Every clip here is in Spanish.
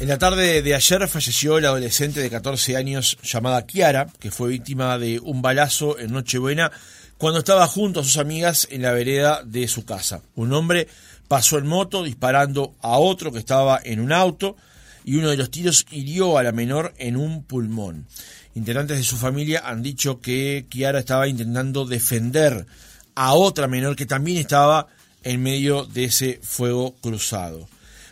En la tarde de ayer falleció la adolescente de 14 años llamada Kiara, que fue víctima de un balazo en Nochebuena cuando estaba junto a sus amigas en la vereda de su casa. Un hombre pasó en moto disparando a otro que estaba en un auto y uno de los tiros hirió a la menor en un pulmón. Integrantes de su familia han dicho que Kiara estaba intentando defender a otra menor que también estaba en medio de ese fuego cruzado.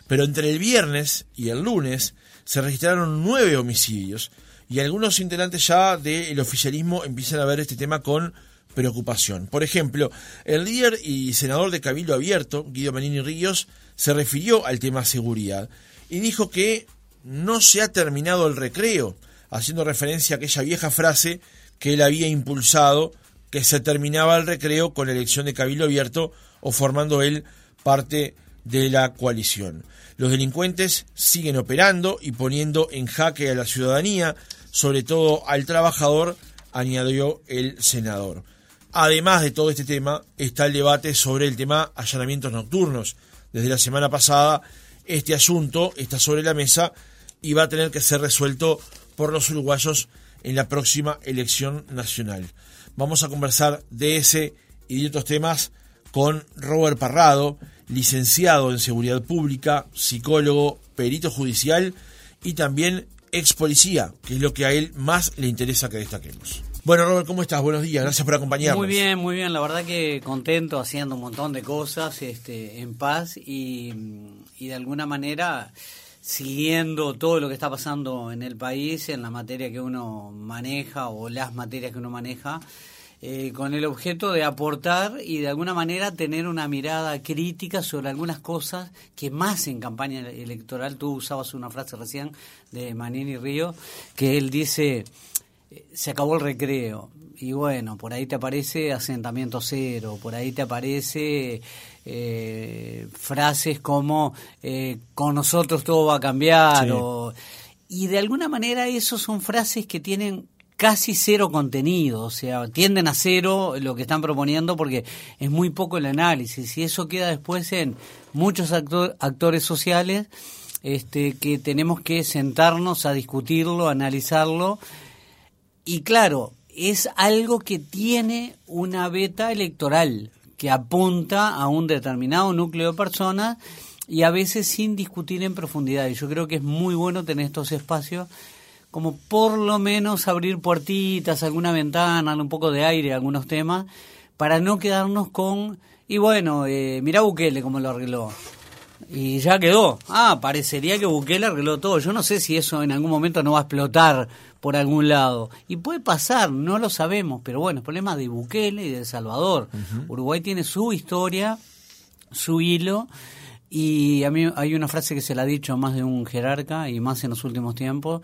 Pero entre el viernes y el lunes se registraron nueve homicidios y algunos integrantes ya del oficialismo empiezan a ver este tema con preocupación. Por ejemplo, el líder y senador de Cabildo Abierto, Guido Menini Ríos, se refirió al tema seguridad y dijo que no se ha terminado el recreo, haciendo referencia a aquella vieja frase que él había impulsado, que se terminaba el recreo con la elección de Cabildo Abierto o formando él parte de la coalición. Los delincuentes siguen operando y poniendo en jaque a la ciudadanía, sobre todo al trabajador, añadió el senador. Además de todo este tema, está el debate sobre el tema allanamientos nocturnos. Desde la semana pasada, este asunto está sobre la mesa y va a tener que ser resuelto por los uruguayos en la próxima elección nacional. Vamos a conversar de ese y de otros temas con Robert Parrado, licenciado en Seguridad Pública, psicólogo, perito judicial y también ex policía, que es lo que a él más le interesa que destaquemos. Bueno, Robert, ¿cómo estás? Buenos días, gracias por acompañarnos. Muy bien, muy bien, la verdad que contento haciendo un montón de cosas este, en paz y, y de alguna manera siguiendo todo lo que está pasando en el país, en la materia que uno maneja o las materias que uno maneja. Eh, con el objeto de aportar y de alguna manera tener una mirada crítica sobre algunas cosas que más en campaña electoral, tú usabas una frase recién de Manini Río, que él dice, eh, se acabó el recreo. Y bueno, por ahí te aparece asentamiento cero, por ahí te aparece eh, frases como con nosotros todo va a cambiar. y de alguna manera esos son frases que tienen casi cero contenido, o sea, tienden a cero lo que están proponiendo porque es muy poco el análisis y eso queda después en muchos actores sociales este, que tenemos que sentarnos a discutirlo, analizarlo y claro, es algo que tiene una beta electoral que apunta a un determinado núcleo de personas y a veces sin discutir en profundidad. Y yo creo que es muy bueno tener estos espacios como por lo menos abrir puertitas, alguna ventana, un poco de aire, algunos temas, para no quedarnos con, y bueno, eh, mira Bukele cómo lo arregló. Y ya quedó. Ah, parecería que Bukele arregló todo. Yo no sé si eso en algún momento no va a explotar por algún lado. Y puede pasar, no lo sabemos, pero bueno, el problema de Bukele y de El Salvador. Uruguay tiene su historia, su hilo, y a mí hay una frase que se la ha dicho más de un jerarca y más en los últimos tiempos,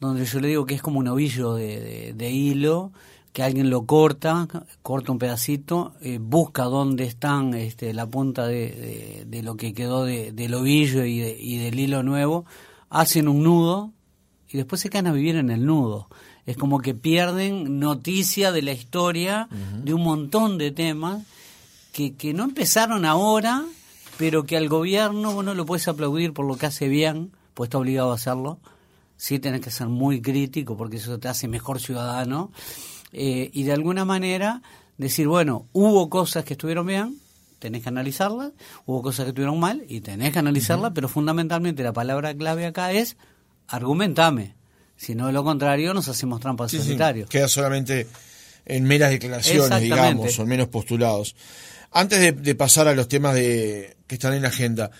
donde yo le digo que es como un ovillo de, hilo, que alguien lo corta, corta un pedacito, eh, busca dónde están este, la punta de, lo que quedó del ovillo y, y, del hilo nuevo, hacen un nudo y después se quedan a vivir en el nudo. Es como que pierden noticia de la historia de un montón de temas que, que no empezaron ahora, pero que al gobierno vos no lo puedes aplaudir por lo que hace bien, pues está obligado a hacerlo, sí tenés que ser muy crítico porque eso te hace mejor ciudadano eh, y de alguna manera decir, bueno, hubo cosas que estuvieron bien, tenés que analizarlas, hubo cosas que estuvieron mal y tenés que analizarlas, pero fundamentalmente la palabra clave acá es argumentame. Si no de lo contrario, nos hacemos trampas sí, queda solamente en meras declaraciones, digamos, o menos postulados. Antes de, pasar a los temas de, que están en la agenda,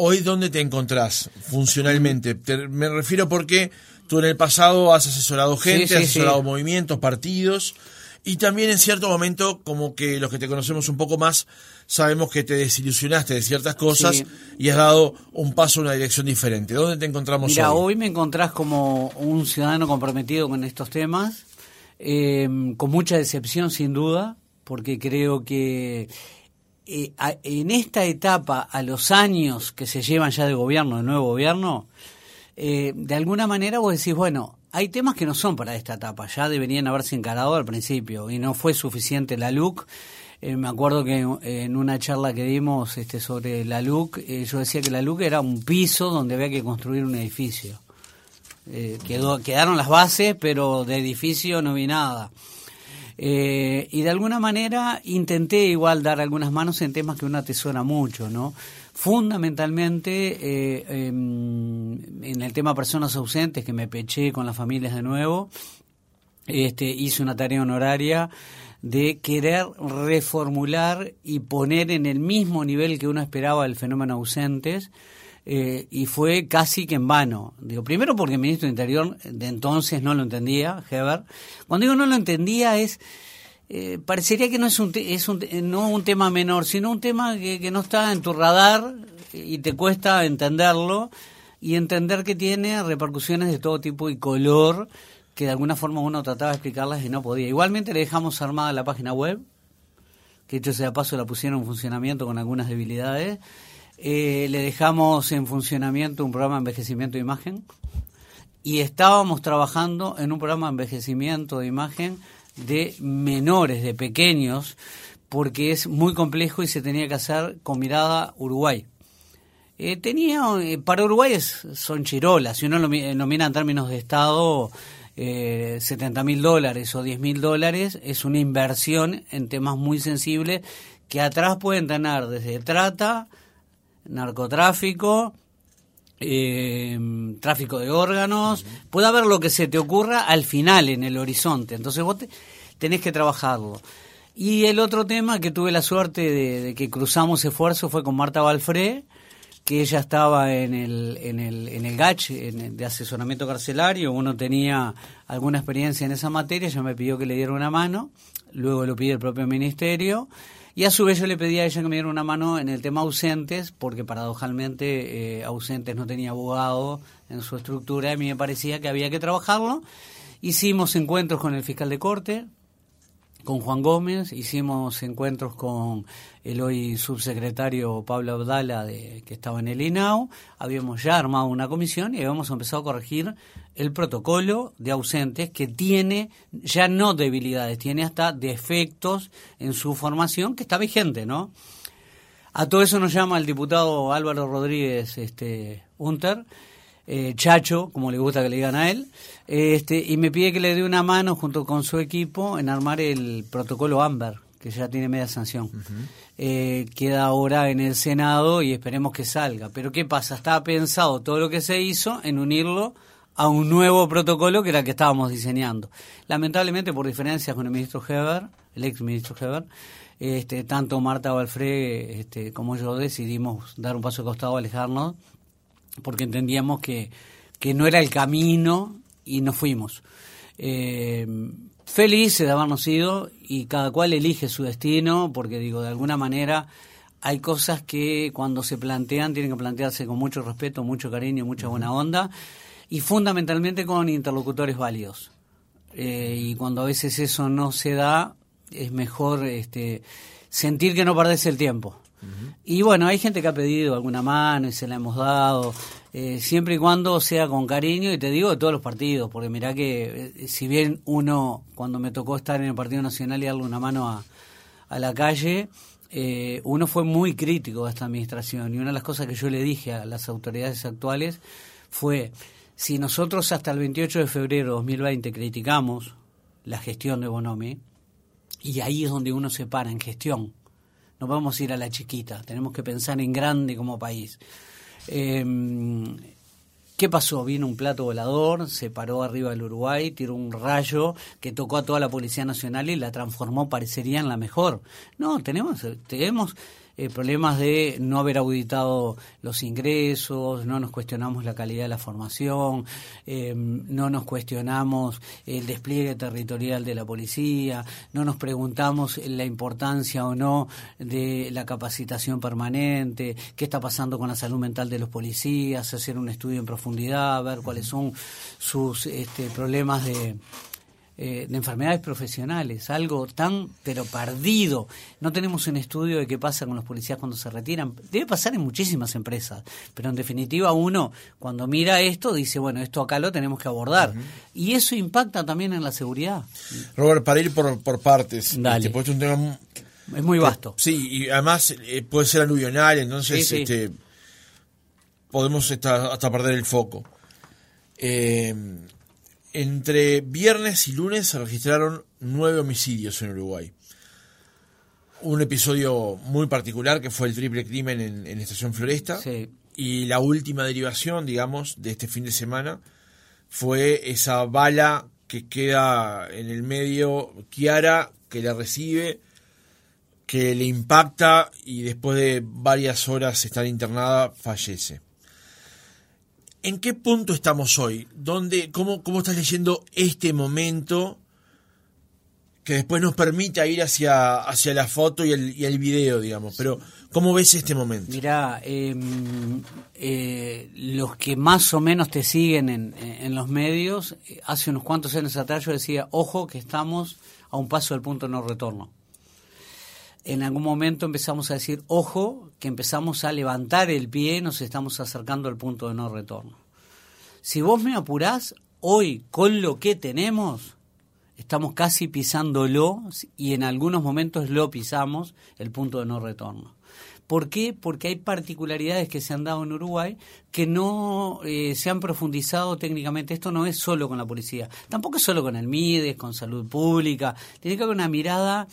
hoy dónde te encontrás funcionalmente? me refiero porque tú en el pasado has asesorado gente, has asesorado movimientos, partidos, y también en cierto momento, como que los que te conocemos un poco más, sabemos que te desilusionaste de ciertas cosas y has dado un paso en una dirección diferente. ¿Dónde te encontramos Mira, hoy? hoy me encontrás como un ciudadano comprometido con estos temas, eh, con mucha decepción sin duda, porque creo que eh, en esta etapa, a los años que se llevan ya de gobierno, de nuevo gobierno, eh, de alguna manera vos decís, bueno, hay temas que no son para esta etapa, ya deberían haberse encarado al principio y no fue suficiente la LUC. Eh, me acuerdo que en una charla que dimos este, sobre la LUC, eh, yo decía que la LUC era un piso donde había que construir un edificio. Eh, quedó, quedaron las bases, pero de edificio no vi nada. Y de alguna manera intenté igual dar algunas manos en temas que uno atesora mucho, ¿no? Fundamentalmente em, en el tema personas ausentes, que me peché con las familias de nuevo, este, hice una tarea honoraria de querer reformular y poner en el mismo nivel que uno esperaba el fenómeno ausentes, eh, y fue casi que en vano. Digo, primero porque el ministro de Interior de entonces no lo entendía, Heber. Cuando digo no lo entendía es, eh, parecería que no es, un, es un, no un tema menor, sino un tema que, que no está en tu radar y te cuesta entenderlo y entender que tiene repercusiones de todo tipo y color que de alguna forma uno trataba de explicarlas y no podía. Igualmente le dejamos armada la página web, que hecho sea paso la pusieron en funcionamiento con algunas debilidades. Eh, le dejamos en funcionamiento un programa de envejecimiento de imagen y estábamos trabajando en un programa de envejecimiento de imagen de menores, de pequeños, porque es muy complejo y se tenía que hacer con mirada Uruguay. Eh, tenía, eh, para Uruguay son chirolas, si uno lo, lo mira en términos de Estado, eh, 70 mil dólares o 10 mil dólares es una inversión en temas muy sensibles que atrás pueden tener desde trata, narcotráfico, eh, tráfico de órganos, puede haber lo que se te ocurra al final en el horizonte, entonces vos tenés que trabajarlo. Y el otro tema que tuve la suerte de, de que cruzamos esfuerzo fue con Marta Balfré, que ella estaba en el, en el, en el GACH en de asesoramiento carcelario, uno tenía alguna experiencia en esa materia, ella me pidió que le diera una mano, luego lo pide el propio ministerio, y a su vez yo le pedí a ella que me diera una mano en el tema ausentes, porque paradojalmente eh, ausentes no tenía abogado en su estructura, y a mí me parecía que había que trabajarlo. Hicimos encuentros con el fiscal de corte, con Juan Gómez, hicimos encuentros con el hoy subsecretario Pablo Abdala, de, que estaba en el INAU, habíamos ya armado una comisión y habíamos empezado a corregir el protocolo de ausentes que tiene ya no debilidades, tiene hasta defectos en su formación que está vigente, ¿no? A todo eso nos llama el diputado Álvaro Rodríguez este, Unter, eh, Chacho, como le gusta que le digan a él, este, y me pide que le dé una mano junto con su equipo en armar el protocolo AMBER, que ya tiene media sanción. Eh, queda ahora en el Senado y esperemos que salga. Pero ¿qué pasa? Estaba pensado todo lo que se hizo en unirlo a un nuevo protocolo que era el que estábamos diseñando. Lamentablemente, por diferencias con el ministro Heber, el ex ministro Heber, este, tanto Marta Valfré este, como yo decidimos dar un paso de costado, alejarnos porque entendíamos que, que no era el camino y nos fuimos. Eh, felices de habernos ido y cada cual elige su destino, porque digo, de alguna manera hay cosas que cuando se plantean tienen que plantearse con mucho respeto, mucho cariño, mucha buena onda y fundamentalmente con interlocutores válidos. Eh, y cuando a veces eso no se da, es mejor este, sentir que no perdés el tiempo. Y bueno, hay gente que ha pedido alguna mano y se la hemos dado, eh, siempre y cuando sea con cariño, y te digo de todos los partidos, porque mirá que eh, si bien uno, cuando me tocó estar en el Partido Nacional y darle una mano a, a la calle, eh, uno fue muy crítico de esta administración, y una de las cosas que yo le dije a las autoridades actuales fue, si nosotros hasta el 28 de febrero de 2020 criticamos la gestión de Bonomi, y ahí es donde uno se para en gestión, no vamos a ir a la chiquita, tenemos que pensar en grande como país. Em, ¿Qué pasó? Vino un plato volador, se paró arriba del Uruguay, tiró un rayo que tocó a toda la Policía Nacional y la transformó, parecería, en la mejor. No, tenemos, tenemos eh, problemas de no haber auditado los ingresos, no nos cuestionamos la calidad de la formación, eh, no nos cuestionamos el despliegue territorial de la policía, no nos preguntamos la importancia o no de la capacitación permanente, qué está pasando con la salud mental de los policías, hacer un estudio en profundidad, ver cuáles son sus este, problemas de eh, de enfermedades profesionales, algo tan pero perdido. No tenemos un estudio de qué pasa con los policías cuando se retiran. Debe pasar en muchísimas empresas, pero en definitiva uno cuando mira esto dice, bueno, esto acá lo tenemos que abordar. Y eso impacta también en la seguridad. Robert, para ir por, por partes, Dale. este, pues, es un tema es muy vasto. Sí, y además eh, puede ser aluvional, entonces este podemos hasta, hasta perder el foco. Eh, entre viernes y lunes se registraron nueve homicidios en Uruguay. Un episodio muy particular que fue el triple crimen en, en Estación Floresta. Y la última derivación, digamos, de este fin de semana fue esa bala que queda en el medio, Kiara, que la recibe, que le impacta y después de varias horas estar internada, fallece. ¿En qué punto estamos hoy? ¿Dónde, cómo, ¿Cómo estás leyendo este momento que después nos permita ir hacia, hacia la foto y el, y el video, digamos? Pero, ¿cómo ves este momento? Mirá, em, eh, los que más o menos te siguen en, en los medios, hace unos cuantos años atrás yo decía, ojo que estamos a un paso del punto de no retorno en algún momento empezamos a decir, ojo, que empezamos a levantar el pie, nos estamos acercando al punto de no retorno. Si vos me apurás, hoy con lo que tenemos, estamos casi pisándolo y en algunos momentos lo pisamos, el punto de no retorno. ¿Por qué? Porque hay particularidades que se han dado en Uruguay que no eh, se han profundizado técnicamente. Esto no es solo con la policía, tampoco es solo con el MIDES, con salud pública. Tiene que haber una mirada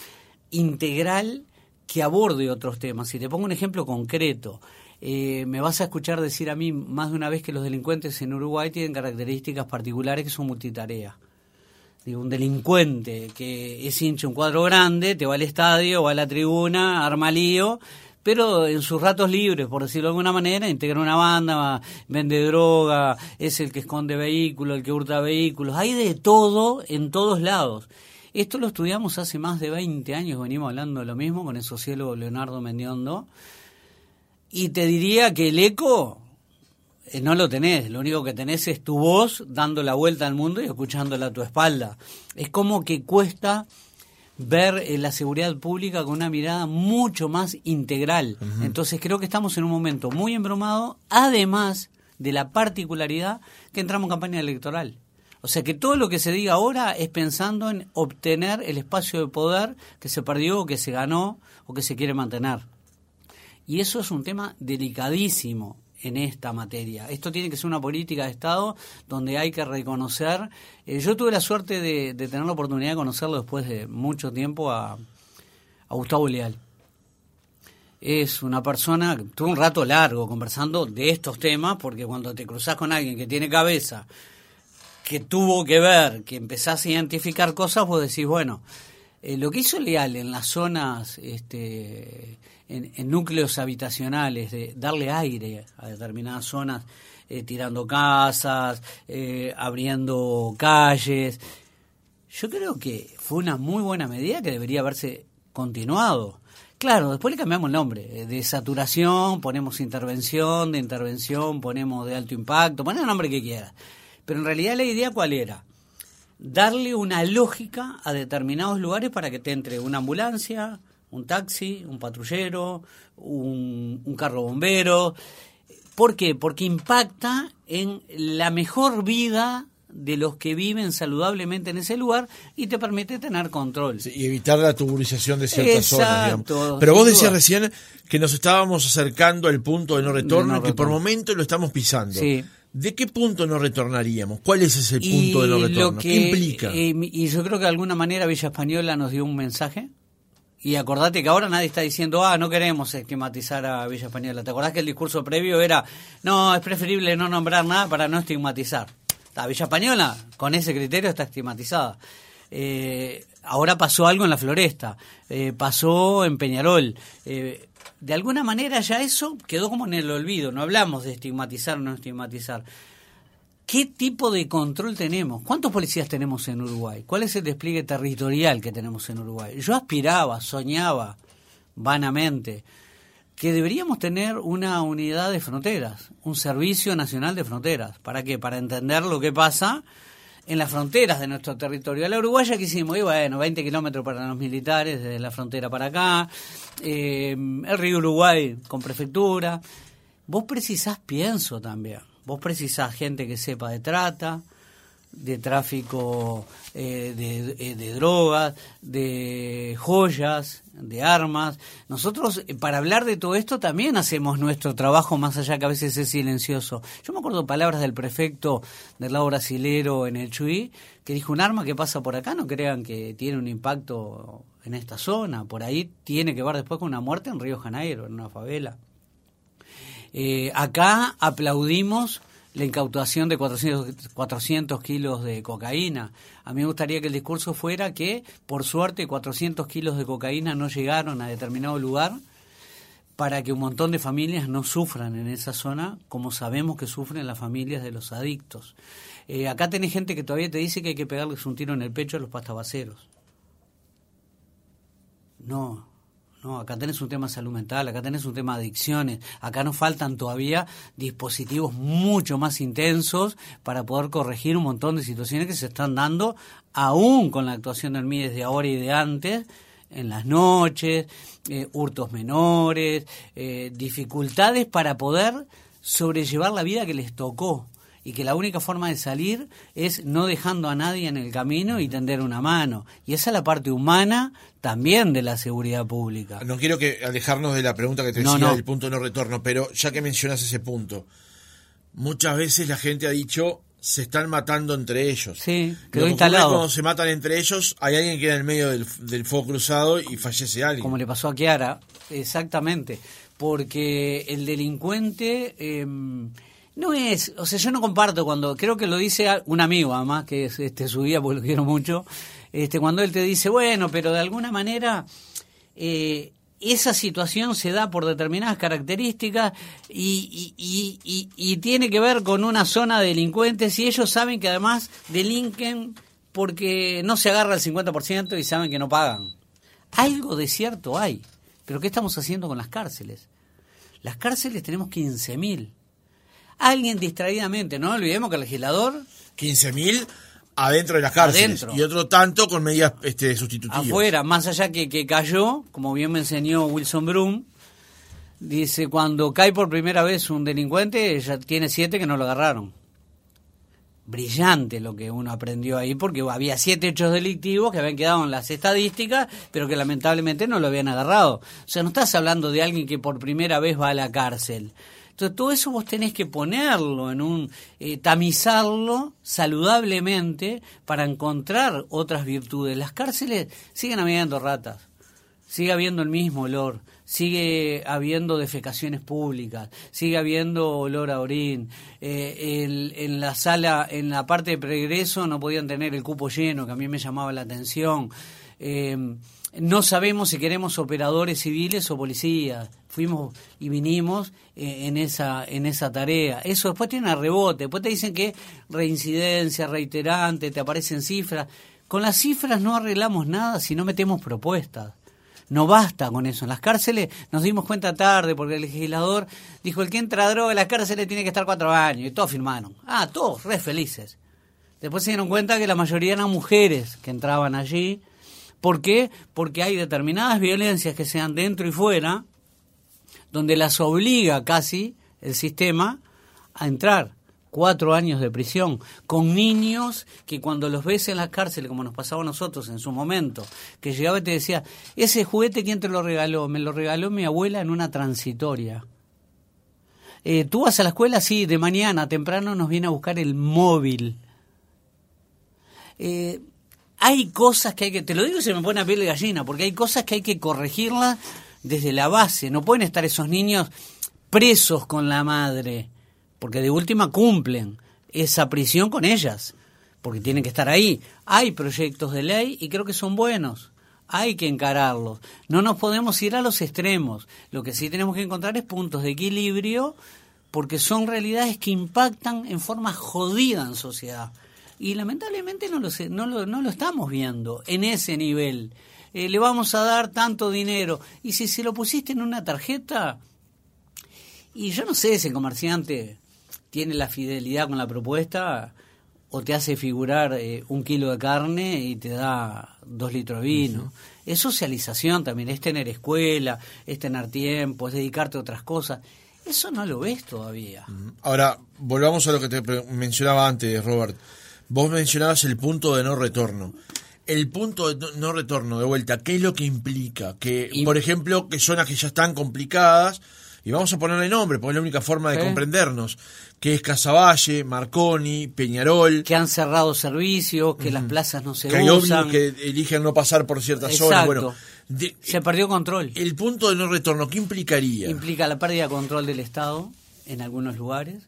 integral que aborde otros temas. Si te pongo un ejemplo concreto, eh, me vas a escuchar decir a mí más de una vez que los delincuentes en Uruguay tienen características particulares que son multitarea. Digo, un delincuente que es hincha un cuadro grande, te va al estadio, va a la tribuna, arma lío, pero en sus ratos libres, por decirlo de alguna manera, integra una banda, vende droga, es el que esconde vehículos, el que hurta vehículos, hay de todo en todos lados. Esto lo estudiamos hace más de 20 años, venimos hablando de lo mismo con el sociólogo Leonardo Mendiondo, y te diría que el eco eh, no lo tenés, lo único que tenés es tu voz dando la vuelta al mundo y escuchándola a tu espalda. Es como que cuesta ver eh, la seguridad pública con una mirada mucho más integral. Entonces creo que estamos en un momento muy embromado, además de la particularidad que entramos en campaña electoral. O sea que todo lo que se diga ahora es pensando en obtener el espacio de poder que se perdió o que se ganó o que se quiere mantener. Y eso es un tema delicadísimo en esta materia. Esto tiene que ser una política de Estado donde hay que reconocer. Eh, yo tuve la suerte de, tener la oportunidad de conocerlo después de mucho tiempo a, a Gustavo Leal. Es una persona, tuve un rato largo conversando de estos temas, porque cuando te cruzas con alguien que tiene cabeza, que tuvo que ver, que empezás a identificar cosas, vos decís, bueno, eh, lo que hizo Leal en las zonas, este, en, núcleos habitacionales, de darle aire a determinadas zonas, eh, tirando casas, eh, abriendo calles, yo creo que fue una muy buena medida que debería haberse continuado. Claro, después le cambiamos el nombre. De saturación ponemos intervención, de intervención ponemos de alto impacto, ponemos el nombre que quieras. Pero en realidad la idea cuál era? Darle una lógica a determinados lugares para que te entre una ambulancia, un taxi, un patrullero, un, carro bombero. ¿Por qué? Porque impacta en la mejor vida de los que viven saludablemente en ese lugar y te permite tener control. y evitar la tuburización de ciertas zonas. Pero vos decías recién que nos estábamos acercando al punto de no retorno, y que por momento lo estamos pisando. Sí. ¿De qué punto no retornaríamos? ¿Cuál es ese punto de no retorno? ¿Qué implica? Eh, y yo creo que de alguna manera Villa Española nos dio un mensaje. Y acordate que ahora nadie está diciendo, ah, no queremos estigmatizar a Villa Española. ¿Te acordás que el discurso previo era, no, es preferible no nombrar nada para no estigmatizar? La Villa Española, con ese criterio, está estigmatizada. Eh, ahora pasó algo en la Floresta, eh, pasó en Peñarol de alguna manera ya eso quedó como en el olvido. No hablamos de estigmatizar o no estigmatizar. ¿Qué tipo de control tenemos? ¿Cuántos policías tenemos en Uruguay? ¿Cuál es el despliegue territorial que tenemos en Uruguay? Yo aspiraba, soñaba vanamente que deberíamos tener una unidad de fronteras, un servicio nacional de fronteras. ¿Para qué? Para entender lo que pasa en las fronteras de nuestro territorio. La uruguaya que hicimos, y bueno, 20 kilómetros para los militares, desde la frontera para acá, eh, el río Uruguay con prefectura. Vos precisás pienso también, vos precisás gente que sepa de trata, de tráfico eh, de, de, drogas, de joyas, de armas. Nosotros, para hablar de todo esto, también hacemos nuestro trabajo, más allá que a veces es silencioso. Yo me acuerdo palabras del prefecto del lado brasilero en el Chuy, que dijo, un arma que pasa por acá, no crean que tiene un impacto en esta zona, por ahí tiene que ver después con una muerte en Río Janeiro, en una favela. Eh, acá aplaudimos la incautación de 400, 400 kilos de cocaína. A mí me gustaría que el discurso fuera que, por suerte, 400 kilos de cocaína no llegaron a determinado lugar para que un montón de familias no sufran en esa zona, como sabemos que sufren las familias de los adictos. Eh, acá tenés gente que todavía te dice que hay que pegarles un tiro en el pecho a los pastabaceros. No, no, acá tenés un tema de salud mental, acá tenés un tema de adicciones, acá nos faltan todavía dispositivos mucho más intensos para poder corregir un montón de situaciones que se están dando aún con la actuación del MIDES de ahora y de antes, en las noches, eh, hurtos menores, eh, dificultades para poder sobrellevar la vida que les tocó y que la única forma de salir es no dejando a nadie en el camino y tender una mano. Y esa es la parte humana también de la seguridad pública. No quiero que alejarnos de la pregunta que te decía del punto de no retorno, pero ya que mencionas ese punto, muchas veces la gente ha dicho se están matando entre ellos. Sí, quedó instalado. Cuando se matan entre ellos, hay alguien que queda en el medio del, fuego cruzado y fallece alguien. Como le pasó a Kiara, exactamente. Porque el delincuente em, no es, o sea, yo no comparto cuando, creo que lo dice un amigo además, que es este, su guía, porque lo quiero mucho, este, cuando él te dice, bueno, pero de alguna manera eh, esa situación se da por determinadas características y, y, y, tiene que ver con una zona de delincuentes y ellos saben que además delinquen porque no se agarra el 50% y saben que no pagan. Algo de cierto hay, pero ¿qué estamos haciendo con las cárceles? Las cárceles tenemos 15.000 alguien distraídamente, no olvidemos que el legislador... 15.000 adentro de las cárceles y otro tanto con medidas este, sustitutivas. Afuera, más allá que, que cayó, como bien me enseñó Wilson Brum, dice, cuando cae por primera vez un delincuente, ya tiene siete que no lo agarraron. Brillante lo que uno aprendió ahí, porque había siete hechos delictivos que habían quedado en las estadísticas, pero que lamentablemente no lo habían agarrado. O sea, no estás hablando de alguien que por primera vez va a la cárcel. Entonces, todo eso vos tenés que ponerlo en un, eh, tamizarlo saludablemente para encontrar otras virtudes. Las cárceles siguen habiendo ratas, sigue habiendo el mismo olor, sigue habiendo defecaciones públicas, sigue habiendo olor a orín. Eh, en la sala, en la parte de pregreso no podían tener el cupo lleno, que a mí me llamaba la atención. Eh, no sabemos si queremos operadores civiles o policías. Fuimos y vinimos en esa en esa tarea. Eso después tiene rebote. Después te dicen que reincidencia, reiterante, te aparecen cifras. Con las cifras no arreglamos nada si no metemos propuestas. No basta con eso. En las cárceles nos dimos cuenta tarde porque el legislador dijo el que entra droga en las cárceles tiene que estar cuatro años y todos firmaron. Ah, todos re felices. Después se dieron cuenta que la mayoría eran mujeres que entraban allí ¿Por qué? Porque hay determinadas violencias que sean dentro y fuera, donde las obliga casi el sistema a entrar cuatro años de prisión, con niños que cuando los ves en las cárceles, como nos pasaba a nosotros en su momento, que llegaba y te decía, ese juguete, ¿quién te lo regaló? Me lo regaló mi abuela en una transitoria. Eh, Tú vas a la escuela, sí, de mañana, temprano nos viene a buscar el móvil. Eh, hay cosas que hay que, te lo digo y se me pone a piel de gallina, porque hay cosas que hay que corregirlas desde la base. No pueden estar esos niños presos con la madre, porque de última cumplen esa prisión con ellas, porque tienen que estar ahí. Hay proyectos de ley y creo que son buenos. Hay que encararlos. No nos podemos ir a los extremos. Lo que sí tenemos que encontrar es puntos de equilibrio, porque son realidades que impactan en forma jodida en sociedad y lamentablemente no lo, no lo, no lo estamos viendo en ese nivel. Eh, le vamos a dar tanto dinero y si se lo pusiste en una tarjeta y yo no sé si el comerciante tiene la fidelidad con la propuesta o te hace figurar eh, un kilo de carne y te da dos litros de vino. Es socialización también, es tener escuela, es tener tiempo, es dedicarte a otras cosas. Eso no lo ves todavía. Ahora, volvamos a lo que te mencionaba antes, Robert Vos mencionabas el punto de no retorno. El punto de no retorno, de vuelta, ¿qué es lo que implica? Que, por ejemplo, que zonas que ya están complicadas, y vamos a ponerle nombre, porque es la única forma de comprendernos, que es Casaballe, Marconi, Peñarol. Que han cerrado servicios, que las plazas no se que usan. Que eligen no pasar por ciertas zonas. Bueno, se perdió control. El punto de no retorno, ¿qué implicaría? Implica la pérdida de control del Estado en algunos lugares,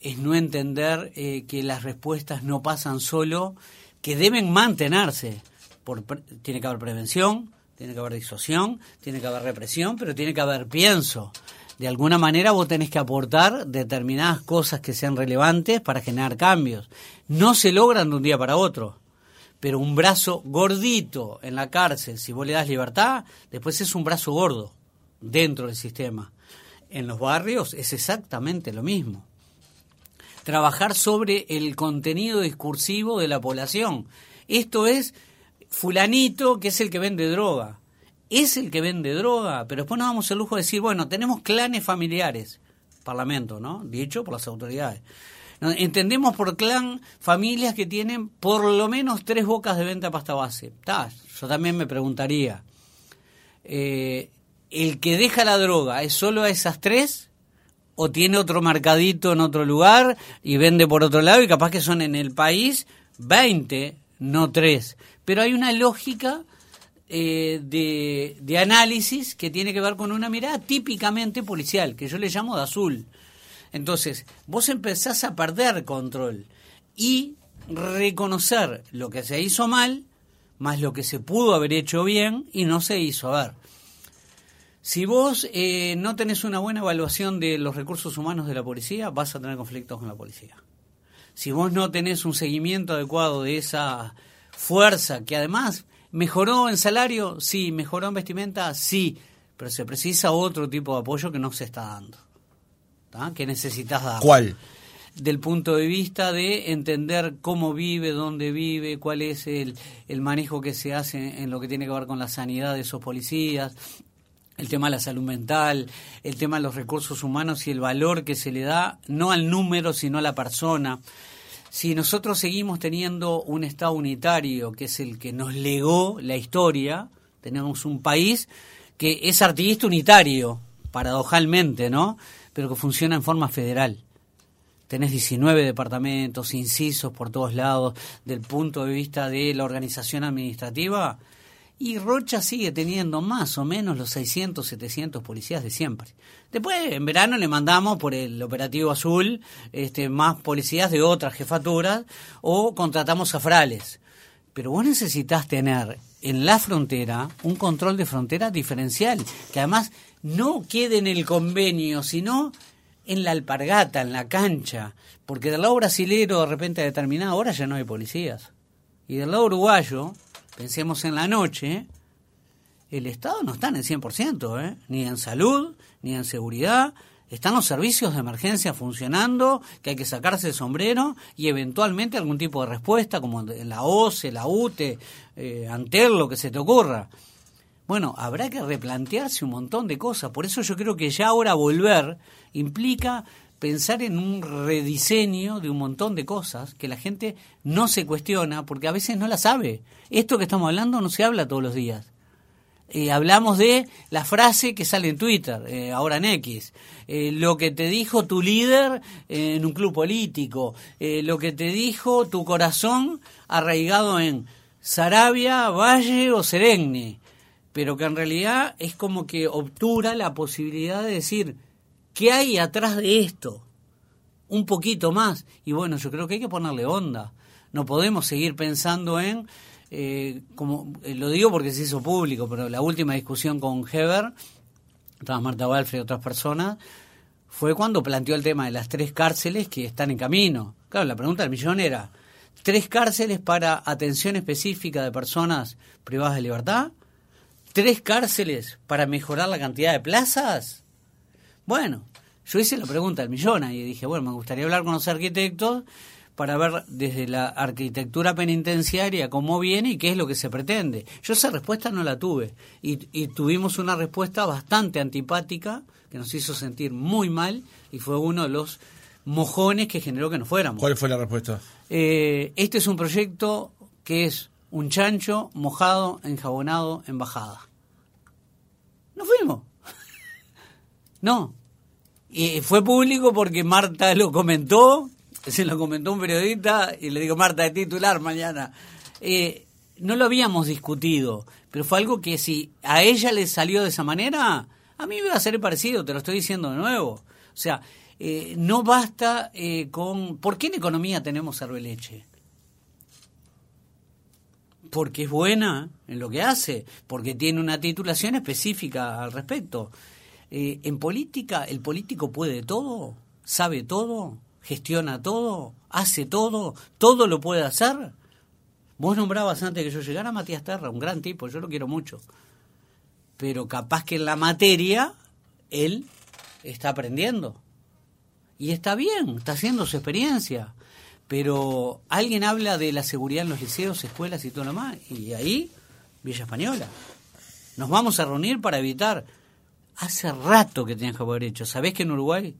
es no entender eh, que las respuestas no pasan solo, que deben mantenerse. Por, tiene que haber prevención, tiene que haber disuasión, tiene que haber represión, pero tiene que haber pienso. De alguna manera vos tenés que aportar determinadas cosas que sean relevantes para generar cambios. No se logran de un día para otro pero un brazo gordito en la cárcel, si vos le das libertad, después es un brazo gordo dentro del sistema. En los barrios es exactamente lo mismo. Trabajar sobre el contenido discursivo de la población. Esto es fulanito que es el que vende droga. Es el que vende droga, pero después nos damos el lujo de decir, bueno, tenemos clanes familiares. Parlamento, ¿no? Dicho por las autoridades. Entendemos por clan familias que tienen por lo menos tres bocas de venta pasta base. yo también me preguntaría, eh, ¿el que deja la droga es solo a esas tres? ¿O tiene otro mercadito en otro lugar y vende por otro lado? Y capaz que son en el país 20, no tres. Pero hay una lógica eh, de, de análisis que tiene que ver con una mirada típicamente policial, que yo le llamo de azul entonces, vos empezás a perder control y reconocer lo que se hizo mal, más lo que se pudo haber hecho bien y no se hizo. A ver, si vos eh, no tenés una buena evaluación de los recursos humanos de la policía, vas a tener conflictos con la policía. Si vos no tenés un seguimiento adecuado de esa fuerza, que además mejoró en salario, sí, mejoró en vestimenta, sí, pero se precisa otro tipo de apoyo que no se está dando que necesitas dar. ¿Cuál? Del punto de vista de entender cómo vive, dónde vive, cuál es el, el manejo que se hace en lo que tiene que ver con la sanidad de esos policías, el tema de la salud mental, el tema de los recursos humanos y el valor que se le da no al número, sino a la persona. Si nosotros seguimos teniendo un Estado unitario, que es el que nos legó la historia, tenemos un país que es artiguista unitario, paradojalmente, ¿no? pero que funciona en forma federal. Tenés 19 departamentos, incisos por todos lados, del punto de vista de la organización administrativa, y Rocha sigue teniendo más o menos los 600, 700 policías de siempre. Después, en verano le mandamos por el operativo azul este, más policías de otras jefaturas o contratamos a frales. Pero vos necesitas tener en la frontera un control de frontera diferencial, que además no quede en el convenio, sino en la alpargata, en la cancha, porque del lado brasilero de repente a determinada hora ya no hay policías. Y del lado uruguayo, pensemos en la noche, el Estado no está en el 100%, ¿eh? ni en salud, ni en seguridad, están los servicios de emergencia funcionando, que hay que sacarse el sombrero y eventualmente algún tipo de respuesta, como la OCE, la UTE, eh, Antel, lo que se te ocurra. Bueno, habrá que replantearse un montón de cosas. Por eso yo creo que ya ahora volver implica pensar en un rediseño de un montón de cosas que la gente no se cuestiona porque a veces no la sabe. Esto que estamos hablando no se habla todos los días. Eh, hablamos de la frase que sale en Twitter, eh, ahora en X, eh, lo que te dijo tu líder en un club político, lo que te dijo tu corazón arraigado en Sarabia, Valle o Serenne pero que en realidad es como que obtura la posibilidad de decir, ¿qué hay atrás de esto? Un poquito más. Y bueno, yo creo que hay que ponerle onda. No podemos seguir pensando en, eh, como eh, lo digo porque se hizo público, pero la última discusión con Heber, estaba Marta Walfre y otras personas, fue cuando planteó el tema de las tres cárceles que están en camino. Claro, la pregunta del millón era, ¿tres cárceles para atención específica de personas privadas de libertad? tres cárceles para mejorar la cantidad de plazas? Bueno, yo hice la pregunta al millón y dije, bueno, me gustaría hablar con los arquitectos para ver desde la arquitectura penitenciaria cómo viene y qué es lo que se pretende. Yo esa respuesta no la tuve y, y tuvimos una respuesta bastante antipática que nos hizo sentir muy mal y fue uno de los mojones que generó que no fuéramos. ¿Cuál fue la respuesta? Eh, este es un proyecto que es un chancho mojado, enjabonado, en bajada. No fuimos. no. Y fue público porque Marta lo comentó, se lo comentó un periodista y le digo, Marta, de titular mañana. Eh, no lo habíamos discutido, pero fue algo que si a ella le salió de esa manera, a mí me va a ser parecido, te lo estoy diciendo de nuevo. O sea, eh, no basta eh, con... ¿Por qué en economía tenemos leche? Porque es buena en lo que hace, porque tiene una titulación específica al respecto. Eh, en política, el político puede todo, sabe todo, gestiona todo, hace todo, todo lo puede hacer. Vos nombrabas antes que yo llegara a Matías Terra, un gran tipo, yo lo quiero mucho. Pero capaz que en la materia él está aprendiendo. Y está bien, está haciendo su experiencia. Pero alguien habla de la seguridad en los liceos, escuelas y todo lo más. Y ahí, Villa Española. Nos vamos a reunir para evitar. Hace rato que tenían que haber hecho. ¿Sabés que en Uruguay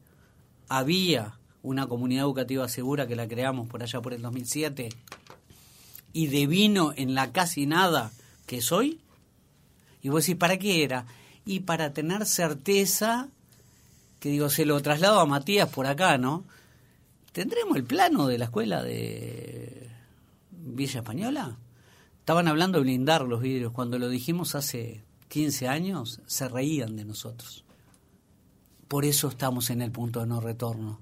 había una comunidad educativa segura que la creamos por allá por el 2007? y de vino en la casi nada que soy? Y vos decís, ¿para qué era? Y para tener certeza, que digo, se lo traslado a Matías por acá, ¿no? ¿Tendremos el plano de la escuela de Villa Española? Estaban hablando de blindar los vidrios. Cuando lo dijimos hace 15 años, se reían de nosotros. Por eso estamos en el punto de no retorno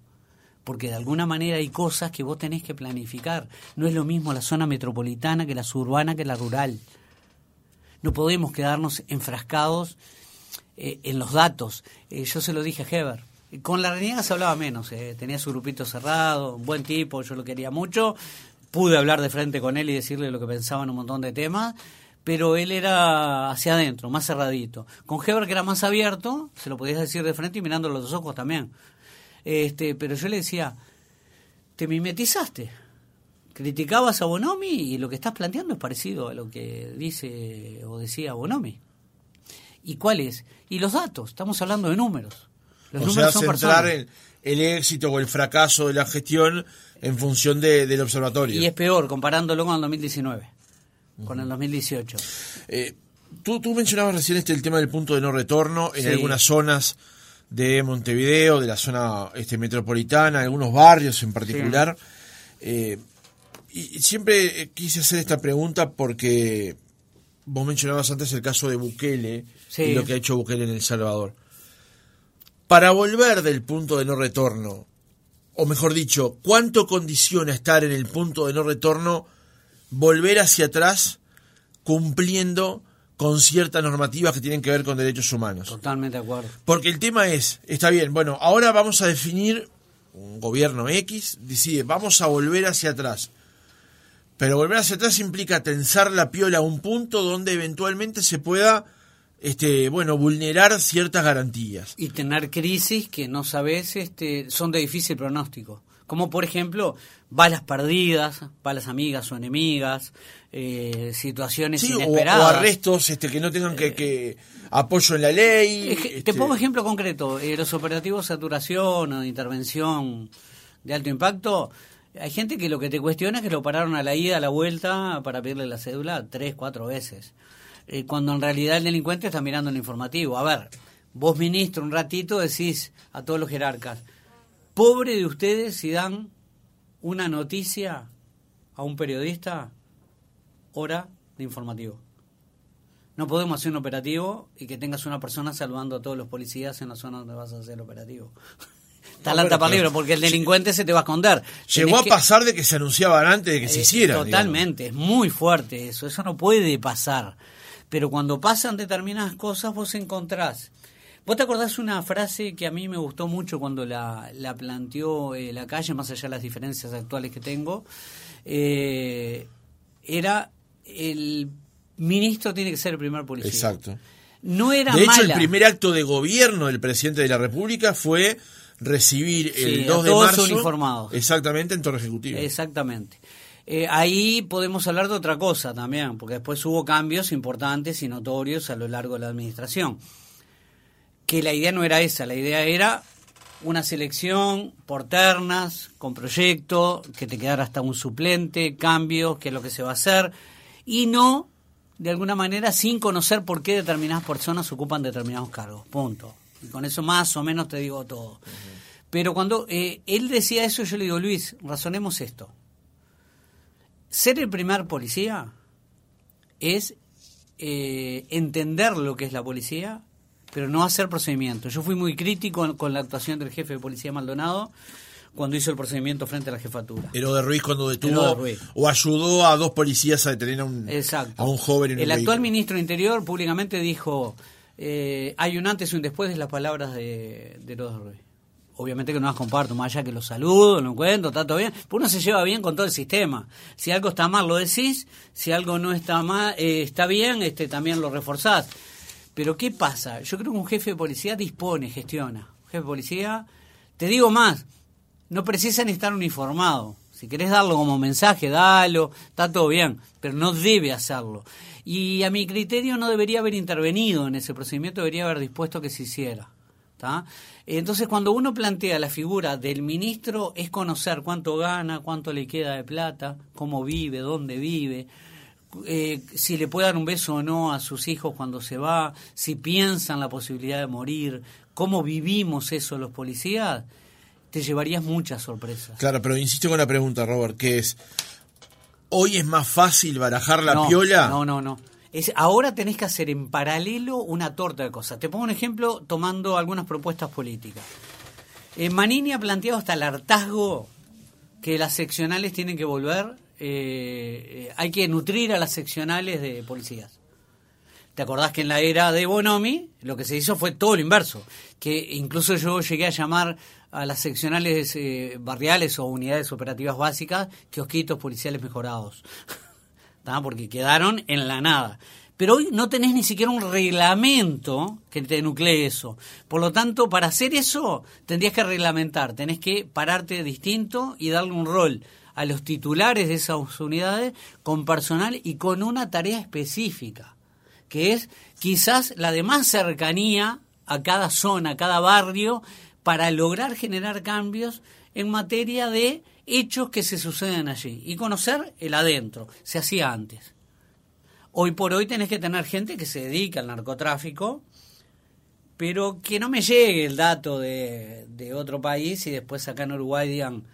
porque de alguna manera hay cosas que vos tenés que planificar. No es lo mismo la zona metropolitana que la suburbana que la rural. No podemos quedarnos enfrascados eh, en los datos. Eh, yo se lo dije a Heber. Con la Reniega se hablaba menos, eh. tenía su grupito cerrado, un buen tipo, yo lo quería mucho. Pude hablar de frente con él y decirle lo que pensaba en un montón de temas, pero él era hacia adentro, más cerradito. Con Heber, que era más abierto, se lo podías decir de frente y mirando los dos ojos también. Este, pero yo le decía, te mimetizaste. Criticabas a Bonomi y lo que estás planteando es parecido a lo que dice o decía Bonomi. ¿Y cuál es? Y los datos, estamos hablando de números. Los o números sea, son centrar el, el, éxito o el fracaso de la gestión en función de, del observatorio. Y es peor, comparándolo con el 2019, con el 2018. Eh, tú, tú mencionabas recién este el tema del punto de no retorno en sí. algunas zonas de Montevideo, de la zona este, metropolitana, algunos barrios en particular. Sí. Eh, y siempre quise hacer esta pregunta porque vos mencionabas antes el caso de Bukele sí. y lo que ha hecho Bukele en El Salvador. Para volver del punto de no retorno, o mejor dicho, ¿cuánto condiciona estar en el punto de no retorno volver hacia atrás cumpliendo con ciertas normativas que tienen que ver con derechos humanos. Totalmente de acuerdo. Porque el tema es, está bien, bueno, ahora vamos a definir un gobierno X, decide, vamos a volver hacia atrás. Pero volver hacia atrás implica tensar la piola a un punto donde eventualmente se pueda este bueno vulnerar ciertas garantías y tener crisis que no sabes este son de difícil pronóstico como por ejemplo balas perdidas, balas amigas o enemigas, eh, situaciones sí, inesperadas. O, o, arrestos este, que no tengan que, que apoyo en la ley. Este... Te pongo ejemplo concreto, eh, los operativos de saturación o de intervención de alto impacto, hay gente que lo que te cuestiona es que lo pararon a la ida, a la vuelta, para pedirle la cédula tres, cuatro veces. Eh, cuando en realidad el delincuente está mirando el informativo. A ver, vos ministro un ratito decís a todos los jerarcas, pobre de ustedes si dan una noticia a un periodista hora de informativo. No podemos hacer un operativo y que tengas una persona salvando a todos los policías en la zona donde vas a hacer el operativo. Está no, la tapa libre porque el delincuente se te va a esconder. Llegó Tenés a pasar de que se anunciaban antes de que eh, se hiciera. Totalmente, digamos. es muy fuerte eso, eso no puede pasar. Pero cuando pasan determinadas cosas vos encontrás ¿Vos te acordás una frase que a mí me gustó mucho cuando la, la planteó eh, la calle, más allá de las diferencias actuales que tengo? Eh, era el ministro tiene que ser el primer policía. Exacto. No era De hecho, mala. el primer acto de gobierno del presidente de la República fue recibir el Sí, 2 a de todos marzo. uniformados. Exactamente, en Torre Ejecutiva. Exactamente. Eh, ahí podemos hablar de otra cosa también, porque después hubo cambios importantes y notorios a lo largo de la administración. Que la idea no era esa, la idea era una selección por ternas, con proyecto, que te quedara hasta un suplente, cambios, qué es lo que se va a hacer, y no, de alguna manera, sin conocer por qué determinadas personas ocupan determinados cargos. Punto. Y con eso más o menos te digo todo. Pero cuando eh, él decía eso, yo le digo, Luis, razonemos esto. Ser el primer policía es eh, entender lo que es la policía, pero no hacer procedimientos. Yo fui muy crítico con la actuación del jefe de policía Maldonado cuando hizo el procedimiento frente a la jefatura. Pero de Ruiz cuando detuvo o ayudó a dos policías a detener a un, Exacto. a un joven en El actual ministro de Interior públicamente dijo, eh, hay un antes y un después de las palabras de, de los Ruiz. Obviamente que no las comparto, más allá que los saludo, lo encuentro, está todo bien. Pero uno se lleva bien con todo el sistema. Si algo está mal, lo decís. Si algo no está mal, eh, está bien, este también lo reforzás. Pero ¿qué pasa? Yo creo que un jefe de policía dispone, gestiona. Un jefe de policía, te digo más, no precisan estar uniformado. Si querés darlo como mensaje, dalo, está todo bien, pero no debe hacerlo. Y a mi criterio no debería haber intervenido en ese procedimiento, debería haber dispuesto que se hiciera. Entonces, cuando uno plantea la figura del ministro, es conocer cuánto gana, cuánto le queda de plata, cómo vive, dónde vive, eh, si le puede dar un beso o no a sus hijos cuando se va, si piensan la posibilidad de morir, cómo vivimos eso los policías, te llevarías muchas sorpresas. Claro, pero insisto con la pregunta, Robert, que es, ¿hoy es más fácil barajar la piola? No, no, no. Es, ahora tenés que hacer en paralelo una torta de cosas. Te pongo un ejemplo tomando algunas propuestas políticas. Eh, Manini ha planteado hasta el hartazgo que las seccionales tienen que volver. Eh, eh, hay que nutrir a las seccionales de policías. ¿Te acordás que en la era de Bonomi lo que se hizo fue todo lo inverso? Que incluso yo llegué a llamar a las seccionales barriales o unidades operativas básicas kiosquitos policiales mejorados. porque quedaron en la nada. Pero hoy no tenés ni siquiera un reglamento que te nuclee eso. Por lo tanto, para hacer eso, tendrías que reglamentar, tenés que pararte distinto y darle un rol a los titulares de esas unidades con personal y con una tarea específica, que es quizás la de más cercanía a cada zona, a cada barrio, para lograr generar cambios en materia de hechos que se suceden allí y conocer el adentro. Se hacía antes. Hoy por hoy tenés que tener gente que se dedica al narcotráfico, pero que no me llegue el dato de, de otro país y después acá en Uruguay digan,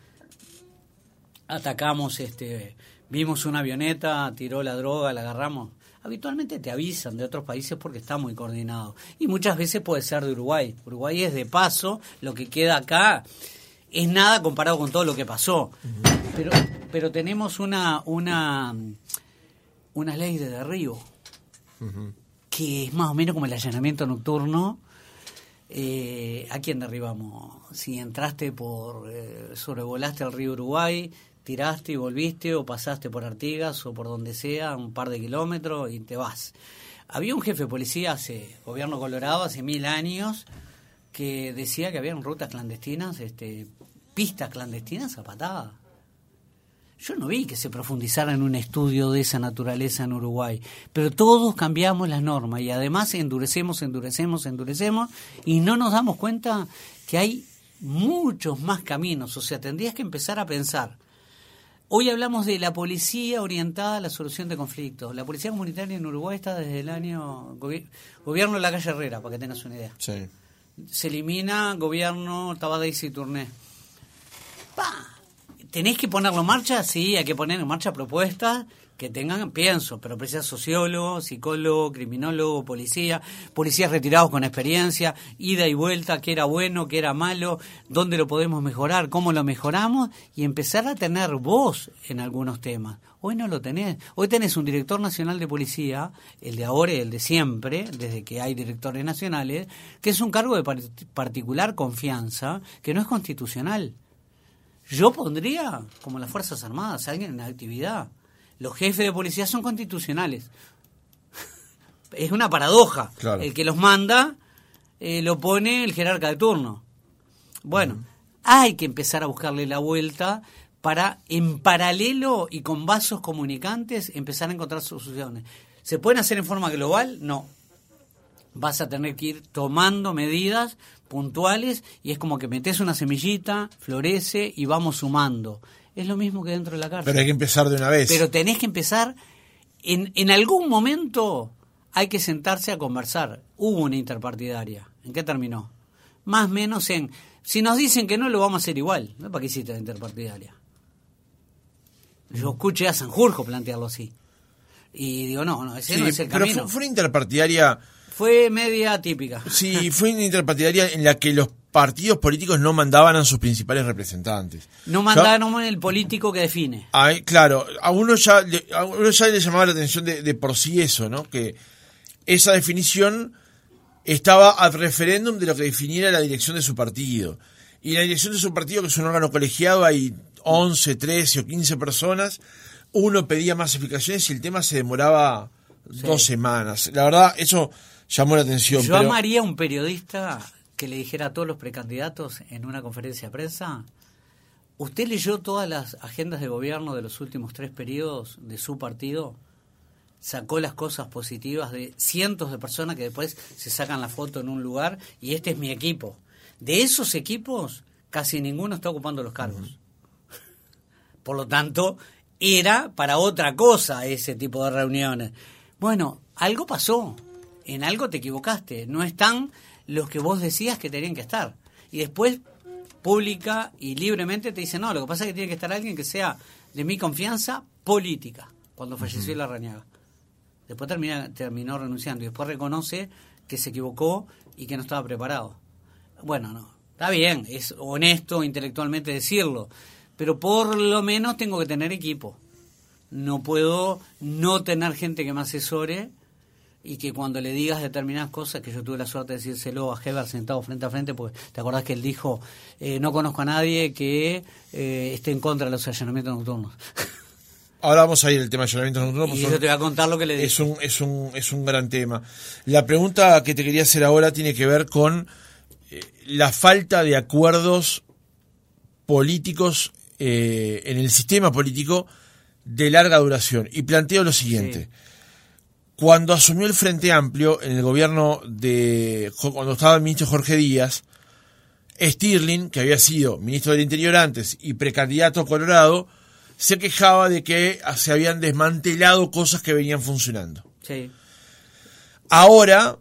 atacamos, este, vimos una avioneta, tiró la droga, la agarramos. Habitualmente te avisan de otros países porque está muy coordinado. Y muchas veces puede ser de Uruguay. Uruguay es de paso, lo que queda acá es nada comparado con todo lo que pasó. Pero, pero tenemos una, una, una ley de derribo, que es más o menos como el allanamiento nocturno. Eh, ¿A quién derribamos? Si entraste por, eh, sobrevolaste al río Uruguay, tiraste y volviste, o pasaste por Artigas o por donde sea, un par de kilómetros y te vas. Había un jefe de policía hace, gobierno colorado, hace mil años, que decía que había rutas clandestinas, este, pistas clandestinas a patada. Yo no vi que se profundizara en un estudio de esa naturaleza en Uruguay, pero todos cambiamos las normas y además endurecemos, endurecemos, endurecemos y no nos damos cuenta que hay muchos más caminos, o sea, tendrías que empezar a pensar. Hoy hablamos de la policía orientada a la solución de conflictos. La policía comunitaria en Uruguay está desde el año gobierno de la calle Herrera, para que tengas una idea. Sí se elimina gobierno Tabadeix y Turné. ¿Tenés que ponerlo en marcha? Sí, hay que poner en marcha propuestas que tengan, pienso, pero precisa sociólogo, psicólogo, criminólogo, policía, policías retirados con experiencia, ida y vuelta, qué era bueno, qué era malo, dónde lo podemos mejorar, cómo lo mejoramos y empezar a tener voz en algunos temas. Hoy no lo tenés. Hoy tenés un director nacional de policía, el de ahora y el de siempre, desde que hay directores nacionales, que es un cargo de particular confianza, que no es constitucional. Yo pondría, como las Fuerzas Armadas, alguien en actividad los jefes de policía son constitucionales. es una paradoja. El que los manda eh, lo pone el jerarca de turno. Bueno, hay que empezar a buscarle la vuelta para, en paralelo y con vasos comunicantes, empezar a encontrar soluciones. ¿Se pueden hacer en forma global? No. vas a tener que ir tomando medidas puntuales y es como que metes una semillita, florece y vamos sumando. Es lo mismo que dentro de la cárcel. Pero hay que empezar de una vez. Pero tenés que empezar, en, en algún momento hay que sentarse a conversar. Hubo una interpartidaria. ¿En qué terminó? Más o menos en... Si nos dicen que no, lo vamos a hacer igual. ¿No? ¿Para qué hiciste la interpartidaria? Yo escuché a Sanjurjo plantearlo así. Y digo, no, no, ese no es el pero camino. Fue, fue una interpartidaria... Fue media típica. Sí, fue una interpartidaria en la que los partidos políticos no mandaban a sus principales representantes. No mandaron el político que define. Ay, claro, a uno ya, le- a uno ya le llamaba la atención de, de por sí eso, ¿no? Que esa definición estaba al referéndum de lo que definiera la dirección de su partido. Y la dirección de su partido, que es un órgano colegiado, hay 11, 13 o 15 personas. Uno pedía más explicaciones y el tema se demoraba dos semanas. La verdad, eso llamó la atención. Yo pero- amaría a un periodista que le dijera a todos los precandidatos en una conferencia de prensa, ¿usted leyó todas las agendas de gobierno de los últimos tres periodos de su partido? Sacó las cosas positivas de cientos de personas que después se sacan la foto en un lugar y este es mi equipo. De esos equipos, casi ninguno está ocupando los cargos. Por lo tanto, era para otra cosa ese tipo de reuniones. Bueno, algo pasó, en algo te equivocaste, no están los que vos decías que tenían que estar. Y después, pública y libremente te dicen, no, lo que pasa es que tiene que estar alguien que sea de mi confianza política, cuando falleció la Rañaga. Después termina, terminó renunciando y después reconoce que se equivocó y que no estaba preparado. Bueno, no, está bien, es honesto intelectualmente decirlo, pero por lo menos tengo que tener equipo. No puedo no tener gente que me asesore y que cuando le digas determinadas cosas, que yo tuve la suerte de decírselo a Heber sentado frente a frente, porque te acordás que él dijo, eh, no conozco a nadie que eh, esté en contra de los allanamientos nocturnos. Ahora vamos a ir al tema de allanamientos nocturnos. y pues yo son- te voy a contar lo que le dije. es un, es un, es un gran tema. La pregunta que te quería hacer ahora tiene que ver con eh, la falta de acuerdos políticos eh, en el sistema político de larga duración. Y planteo lo siguiente. Sí. Cuando asumió el Frente Amplio en el gobierno de, cuando estaba el ministro Jorge Díaz, Stirling, que había sido ministro del Interior antes y precandidato a Colorado, se quejaba de que se habían desmantelado cosas que venían funcionando. Sí. Ahora,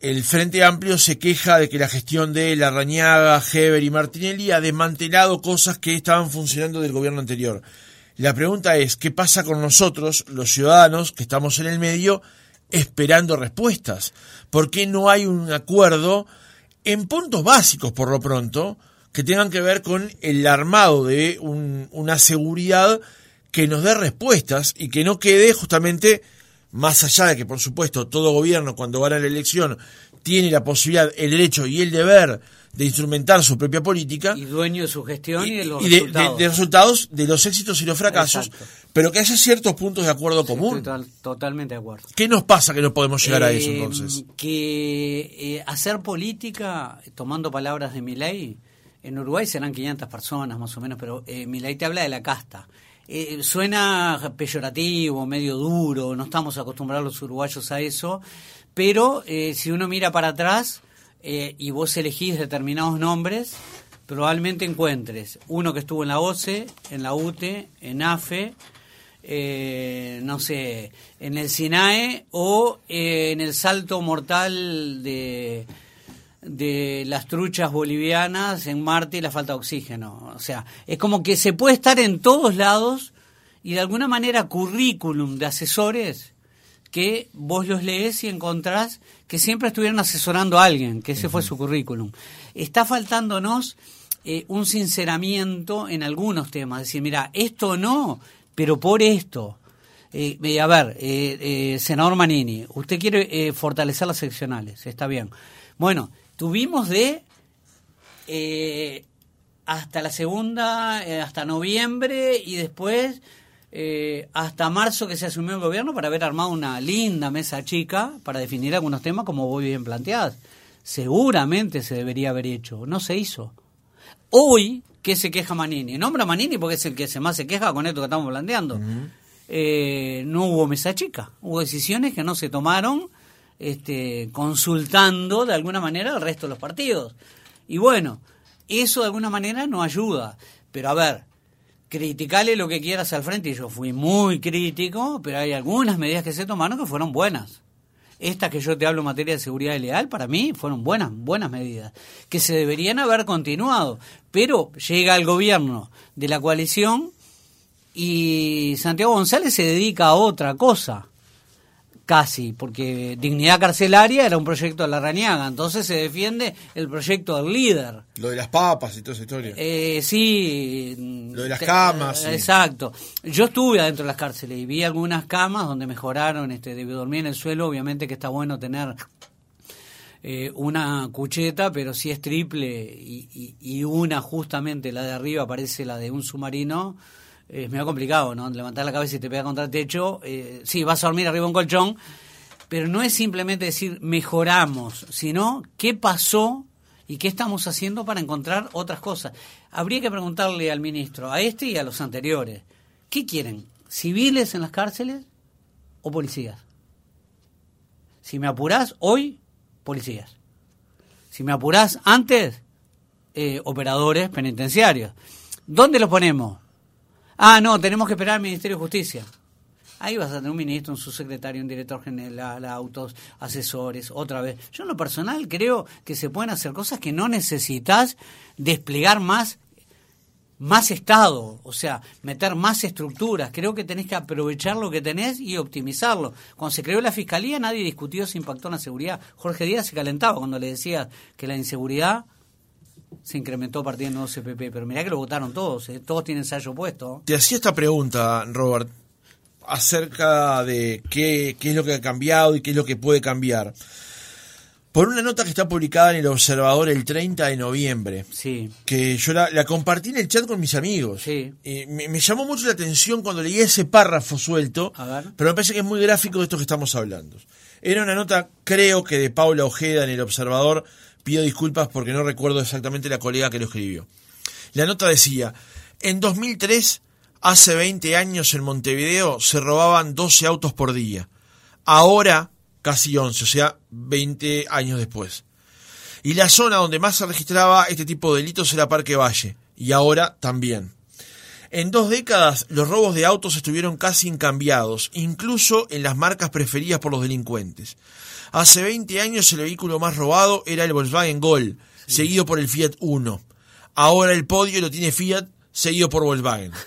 el Frente Amplio se queja de que la gestión de Larrañaga, Heber y Martinelli ha desmantelado cosas que estaban funcionando del gobierno anterior. La pregunta es, ¿qué pasa con nosotros, los ciudadanos, que estamos en el medio, esperando respuestas? ¿Por qué no hay un acuerdo en puntos básicos, por lo pronto, que tengan que ver con el armado de un- una seguridad que nos dé respuestas y que no quede justamente más allá de que, por supuesto, todo gobierno cuando gana la elección tiene la posibilidad, el derecho y el deber de instrumentar su propia política Y dueño de su gestión y, de los y de, resultados. de- de resultados, de los éxitos y los fracasos, Exacto. pero que haya ciertos puntos de acuerdo común. Estoy totalmente de acuerdo. ¿Qué nos pasa que no podemos llegar a eso Eh, entonces? Que eh, hacer política, tomando palabras de Milei, en Uruguay serán 500 personas más o menos, pero eh, Milei te habla de la casta. Eh, suena peyorativo, medio duro, no estamos acostumbrados los uruguayos a eso, pero eh, si uno mira para atrás eh, y vos elegís determinados nombres, probablemente encuentres uno que estuvo en la OCE, en la UTE, en AFE, eh, no sé, en el SINAE o eh, en el salto mortal de, de las truchas bolivianas en Marte y la falta de oxígeno. O sea, es como que se puede estar en todos lados y de alguna manera currículum de asesores que vos los lees y encontrás que siempre estuvieron asesorando a alguien, que ese fue su currículum. Está faltándonos eh, un sinceramiento en algunos temas, decir, mira, esto no, pero por esto. Eh, eh, a ver, senador Manini, usted quiere fortalecer las seccionales, está bien. Bueno, tuvimos de hasta la segunda, hasta noviembre y después eh, hasta marzo que se asumió el gobierno para haber armado una linda mesa chica para definir algunos temas como vos bien planteadas. Seguramente se debería haber hecho, no se hizo. Hoy, ¿qué se queja Manini? Nombra a Manini porque es el que se más se queja con esto que estamos planteando. Eh, no hubo mesa chica, hubo decisiones que no se tomaron este, consultando de alguna manera al resto de los partidos. Y bueno, eso de alguna manera no ayuda. Pero a ver, criticale lo que quieras al frente, y yo fui muy crítico, pero hay algunas medidas que se tomaron que fueron buenas. Estas que yo te hablo en materia de seguridad leal, para mí fueron buenas, buenas medidas, que se deberían haber continuado. Pero llega el gobierno de la coalición y Santiago González se dedica a otra cosa casi, porque Dignidad Carcelaria era un proyecto de la Rañaga, entonces se defiende el proyecto del líder. Lo de las papas y toda esa historia. Eh, sí. Lo de las camas. Exacto. Yo estuve adentro de las cárceles y vi algunas camas donde mejoraron, este, de dormir en el suelo, obviamente que está bueno tener eh, una cucheta, pero si es triple y, y una justamente, la de arriba parece la de un submarino, es medio complicado, ¿no? Levantar la cabeza y te pega contra el techo. Eh, sí, vas a dormir arriba de un colchón, pero no es simplemente decir mejoramos, sino qué pasó y qué estamos haciendo para encontrar otras cosas. Habría que preguntarle al ministro, a este y a los anteriores, ¿qué quieren? ¿Civiles en las cárceles o policías? Si me apurás, hoy, policías. Si me apurás antes, eh, operadores penitenciarios. ¿Dónde los ponemos? Ah, no, tenemos que esperar al Ministerio de Justicia. Ahí vas a tener un ministro, un subsecretario, un director general, autos, asesores, otra vez. Yo en lo personal creo que se pueden hacer cosas que no necesitas desplegar más más Estado, o sea, meter más estructuras. Creo que tenés que aprovechar lo que tenés y optimizarlo. Cuando se creó la Fiscalía nadie discutió si impactó en la seguridad. Jorge Díaz se calentaba cuando le decía que la inseguridad se incrementó a partir del nuevo CPP, pero mirá que lo votaron todos, ¿eh? todos tienen ensayo puesto. Te hacía esta pregunta, Robert, acerca de qué, qué es lo que ha cambiado y qué es lo que puede cambiar. Por una nota que está publicada en El Observador el 30 de noviembre, sí. que yo la, compartí en el chat con mis amigos. Sí. me, llamó mucho la atención cuando leí ese párrafo suelto, pero me parece que es muy gráfico de esto que estamos hablando. Era una nota, creo que de Paula Ojeda en El Observador, Pido disculpas porque no recuerdo exactamente la colega que lo escribió. La nota decía, en 2003, hace 20 años en Montevideo, se robaban 12 autos por día. Ahora, casi 11, o sea, 20 años después. Y la zona donde más se registraba este tipo de delitos era Parque Valle, y ahora también. En dos décadas los robos de autos estuvieron casi incambiados, incluso en las marcas preferidas por los delincuentes. Hace 20 años el vehículo más robado era el Volkswagen Gol, seguido por el Fiat Uno. Ahora el podio lo tiene Fiat, seguido por Volkswagen.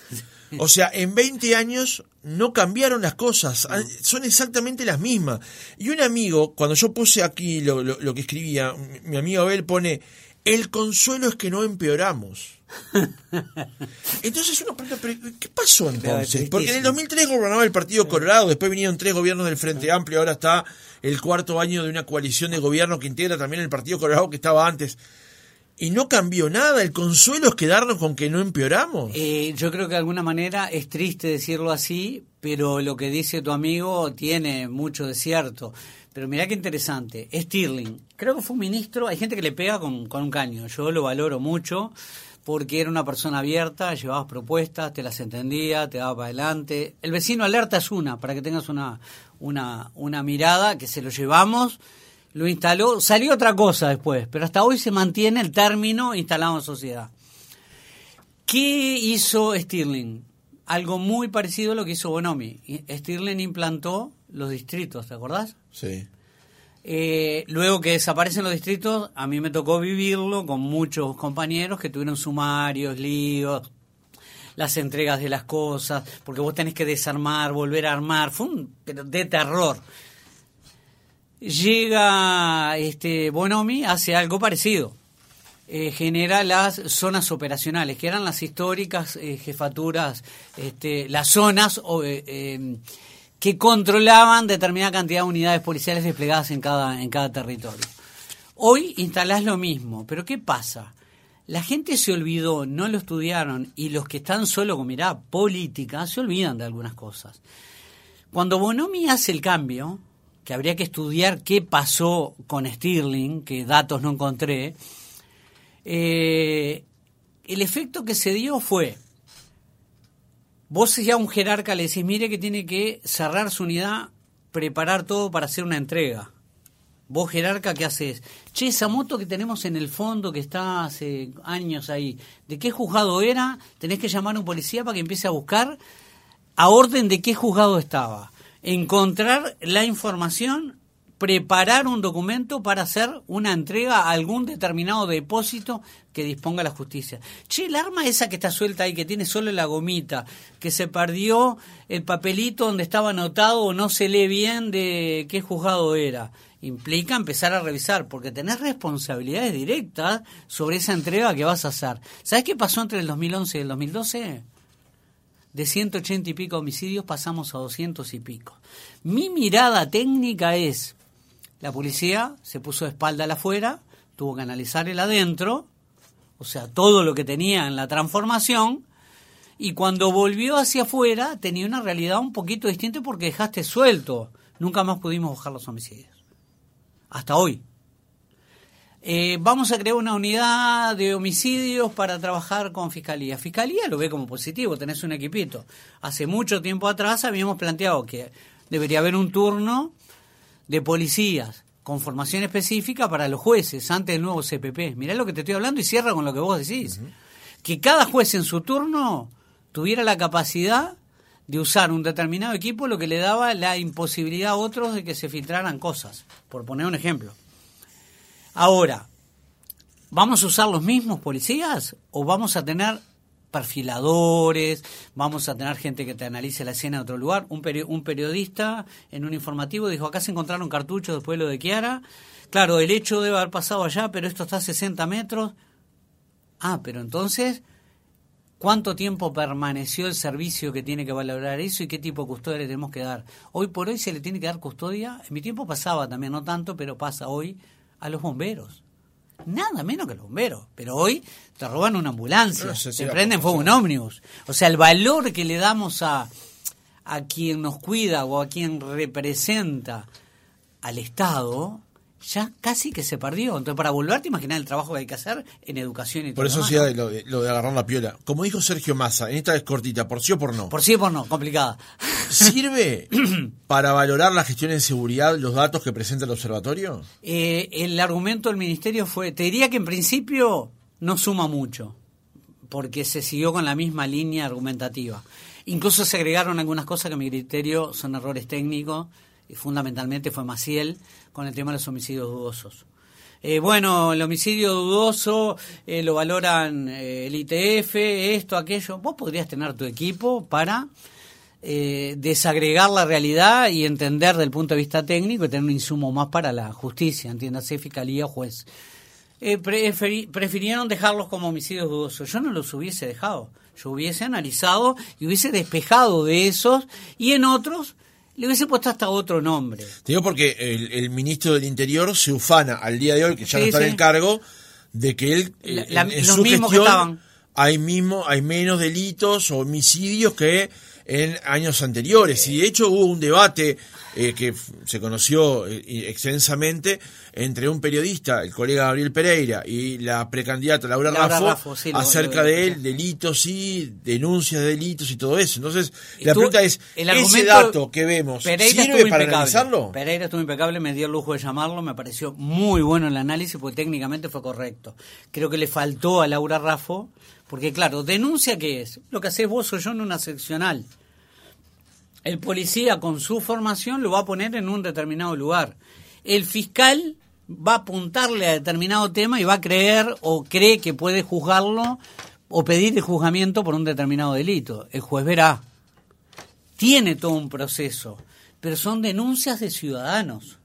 O sea, en 20 años no cambiaron las cosas, son exactamente las mismas. Y un amigo, cuando yo puse aquí lo, lo que escribía, mi amigo Abel pone, el consuelo es que no empeoramos. Entonces uno pregunta, ¿qué pasó entonces? Porque en el 2003 gobernaba el Partido Colorado, después vinieron tres gobiernos del Frente Amplio, ahora está el cuarto año de una coalición de gobierno que integra también el Partido Colorado que estaba antes. Y no cambió nada, el consuelo es quedarnos con que no empeoramos. Eh, yo creo que de alguna manera es triste decirlo así, pero lo que dice tu amigo tiene mucho de cierto. Pero mirá qué interesante, Stirling, creo que fue un ministro, hay gente que le pega con, con un caño, yo lo valoro mucho porque era una persona abierta, llevabas propuestas, te las entendía, te daba para adelante. El vecino alerta es una, para que tengas una, una, una mirada, que se lo llevamos, lo instaló, salió otra cosa después, pero hasta hoy se mantiene el término instalado en sociedad. ¿Qué hizo Stirling? Algo muy parecido a lo que hizo Bonomi. Stirling implantó los distritos, ¿te acordás? Sí. Eh, luego que desaparecen los distritos, a mí me tocó vivirlo con muchos compañeros que tuvieron sumarios, líos, las entregas de las cosas, porque vos tenés que desarmar, volver a armar, fue un pero de terror. Llega este Bonomi, hace algo parecido. Eh, genera las zonas operacionales, que eran las históricas eh, jefaturas, este, las zonas que controlaban determinada cantidad de unidades policiales desplegadas en cada, en cada territorio. Hoy instalás lo mismo, pero ¿qué pasa? La gente se olvidó, no lo estudiaron, y los que están solo con mirada política se olvidan de algunas cosas. Cuando Bonomi hace el cambio, que habría que estudiar qué pasó con Stirling, que datos no encontré, eh, el efecto que se dio fue Vos ya un jerarca le decís, mire que tiene que cerrar su unidad, preparar todo para hacer una entrega. Vos, jerarca, ¿qué haces? Che, esa moto que tenemos en el fondo, que está hace años ahí, ¿de qué juzgado era? Tenés que llamar a un policía para que empiece a buscar a orden de qué juzgado estaba. Encontrar la información, preparar un documento para hacer una entrega a algún determinado depósito que disponga la justicia. Che, el arma esa que está suelta ahí, que tiene solo la gomita, que se perdió el papelito donde estaba anotado o no se lee bien de qué juzgado era implica empezar a revisar, porque tenés responsabilidades directas sobre esa entrega que vas a hacer. ¿Sabes qué pasó entre el 2011 y el 2012? De 180 y pico homicidios pasamos a 200 y pico. Mi mirada técnica es, la policía se puso de espalda al afuera, tuvo que analizar el adentro, o sea, todo lo que tenía en la transformación, y cuando volvió hacia afuera tenía una realidad un poquito distinta porque dejaste suelto. Nunca más pudimos bajar los homicidios hasta hoy. Eh, vamos a crear una unidad de homicidios para trabajar con Fiscalía. Fiscalía lo ve como positivo, tenés un equipito. Hace mucho tiempo atrás habíamos planteado que debería haber un turno de policías con formación específica para los jueces antes del nuevo CPP. Mirá lo que te estoy hablando y cierra con lo que vos decís. Que cada juez en su turno tuviera la capacidad de usar un determinado equipo, lo que le daba la imposibilidad a otros de que se filtraran cosas, por poner un ejemplo. Ahora, ¿vamos a usar los mismos policías o vamos a tener perfiladores, vamos a tener gente que te analice la escena de otro lugar. Un, un periodista en un informativo dijo, acá se encontraron cartuchos después de lo de Kiara. Claro, el hecho debe haber pasado allá, pero esto está a 60 metros. Ah, pero entonces cuánto tiempo permaneció el servicio que tiene que valorar eso y qué tipo de custodia le tenemos que dar. Hoy por hoy se le tiene que dar custodia, en mi tiempo pasaba también, no tanto, pero pasa hoy a los bomberos. Nada menos que los bomberos. Pero hoy te roban una ambulancia, te prenden fuego un ómnibus. O sea, el valor que le damos a, a quien nos cuida o a quien representa al Estado ya casi que se perdió. Entonces, para volver, te imaginas el trabajo que hay que hacer en educación y todo Por eso sí, lo, de, lo de agarrar la piola. Como dijo Sergio Massa, en esta es cortita, por sí o por no. Por sí o por no, complicada. ¿Sirve para valorar la gestión en seguridad los datos que presenta el observatorio? Eh, el argumento del ministerio fue, te diría que en principio no suma mucho, porque se siguió con la misma línea argumentativa. Incluso se agregaron algunas cosas que a mi criterio son errores técnicos y fundamentalmente fue Maciel, con el tema de los homicidios dudosos. Eh, bueno, el homicidio dudoso eh, lo valoran eh, el ITF, esto, aquello. Vos podrías tener tu equipo para desagregar la realidad y entender del punto de vista técnico y tener un insumo más para la justicia, entiéndase, fiscalía, juez. prefirieron dejarlos como homicidios dudosos. Yo no los hubiese dejado. Yo hubiese analizado y hubiese despejado de esos y en otros le hubiese puesto hasta otro nombre. Te digo porque el, ministro del Interior se ufana al día de hoy, que ya no está en el cargo, de que él, en, su gestión, hay mismo, hay menos delitos o homicidios que en años anteriores. Y de hecho hubo un debate eh, que se conoció eh, extensamente entre un periodista, el colega Gabriel Pereira, y la precandidata Laura, Raffo, acerca de él, delitos y denuncias de delitos y todo eso. Entonces, la pregunta es, ¿ese dato que vemos sirve para analizarlo? Pereira estuvo impecable, me dio el lujo de llamarlo, me pareció muy bueno el análisis porque técnicamente fue correcto. Creo que le faltó a Laura Raffo, porque claro, denuncia qué es, lo que haces vos o yo en una seccional el policía con su formación lo va a poner en un determinado lugar. El fiscal va a apuntarle a determinado tema y va a creer o cree que puede juzgarlo o pedir el juzgamiento por un determinado delito. El juez verá. Tiene todo un proceso, pero son denuncias de ciudadanos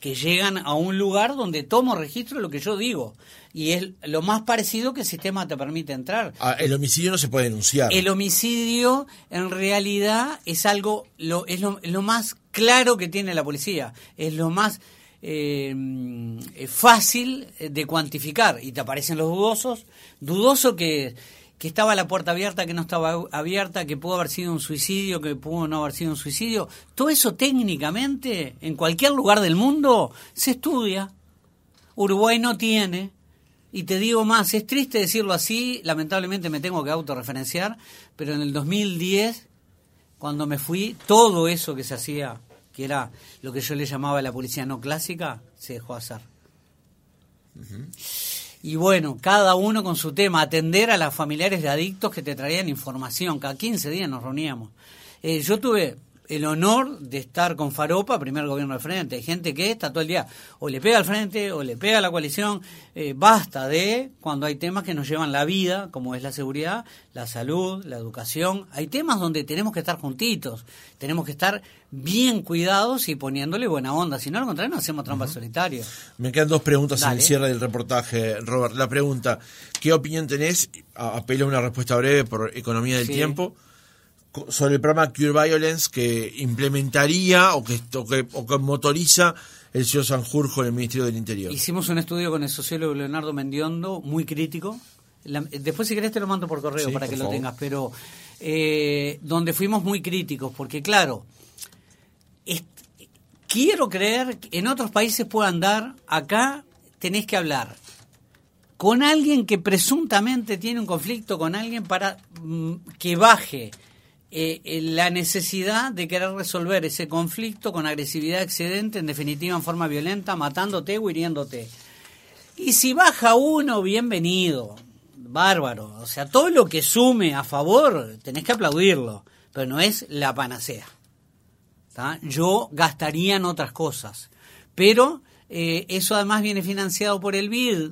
que llegan a un lugar donde tomo registro de lo que yo digo. Y es lo más parecido que el sistema te permite entrar. Ah, el homicidio no se puede denunciar. El homicidio en realidad es algo, lo, es lo, más claro que tiene la policía. Es lo más eh, fácil de cuantificar. Y te aparecen los dudosos. Dudoso que que estaba la puerta abierta, que no estaba abierta, que pudo haber sido un suicidio, que pudo no haber sido un suicidio. Todo eso técnicamente, en cualquier lugar del mundo, se estudia. Uruguay no tiene. Y te digo más, es triste decirlo así, lamentablemente me tengo que autorreferenciar, pero en el 2010, cuando me fui, todo eso que se hacía que era lo que yo le llamaba la policía no clásica, se dejó hacer. Y bueno, cada uno con su tema, atender a los familiares de adictos que te traían información. Cada 15 días nos reuníamos. Eh, yo tuve el honor de estar con Faropa, primer gobierno del frente. Hay gente que está todo el día o le pega al frente o le pega a la coalición. Eh, basta de cuando hay temas que nos llevan la vida, como es la seguridad, la salud, la educación. Hay temas donde tenemos que estar juntitos, tenemos que estar bien cuidados y poniéndole buena onda. Si no, lo contrario, no hacemos trampa solitario. Me quedan dos preguntas en el cierre del reportaje, Robert. La pregunta, ¿qué opinión tenés? Apelo a una respuesta breve por economía del tiempo sobre el programa Cure Violence que implementaría o que, o que, motoriza el señor Sanjurjo en el Ministerio del Interior. Hicimos un estudio con el sociólogo Leonardo Mendiondo, muy crítico. después, si querés, te lo mando por correo para que lo tengas, pero eh, donde fuimos muy críticos, porque claro, quiero creer que en otros países puedan dar, acá tenés que hablar con alguien que presuntamente tiene un conflicto con alguien para mm, que baje eh, eh, la necesidad de querer resolver ese conflicto con agresividad excedente, en definitiva en forma violenta, matándote o hiriéndote. Y si baja uno, bienvenido, bárbaro. O sea, todo lo que sume a favor, tenés que aplaudirlo, pero no es la panacea. Yo gastaría en otras cosas, pero eh, eso además viene financiado por el BID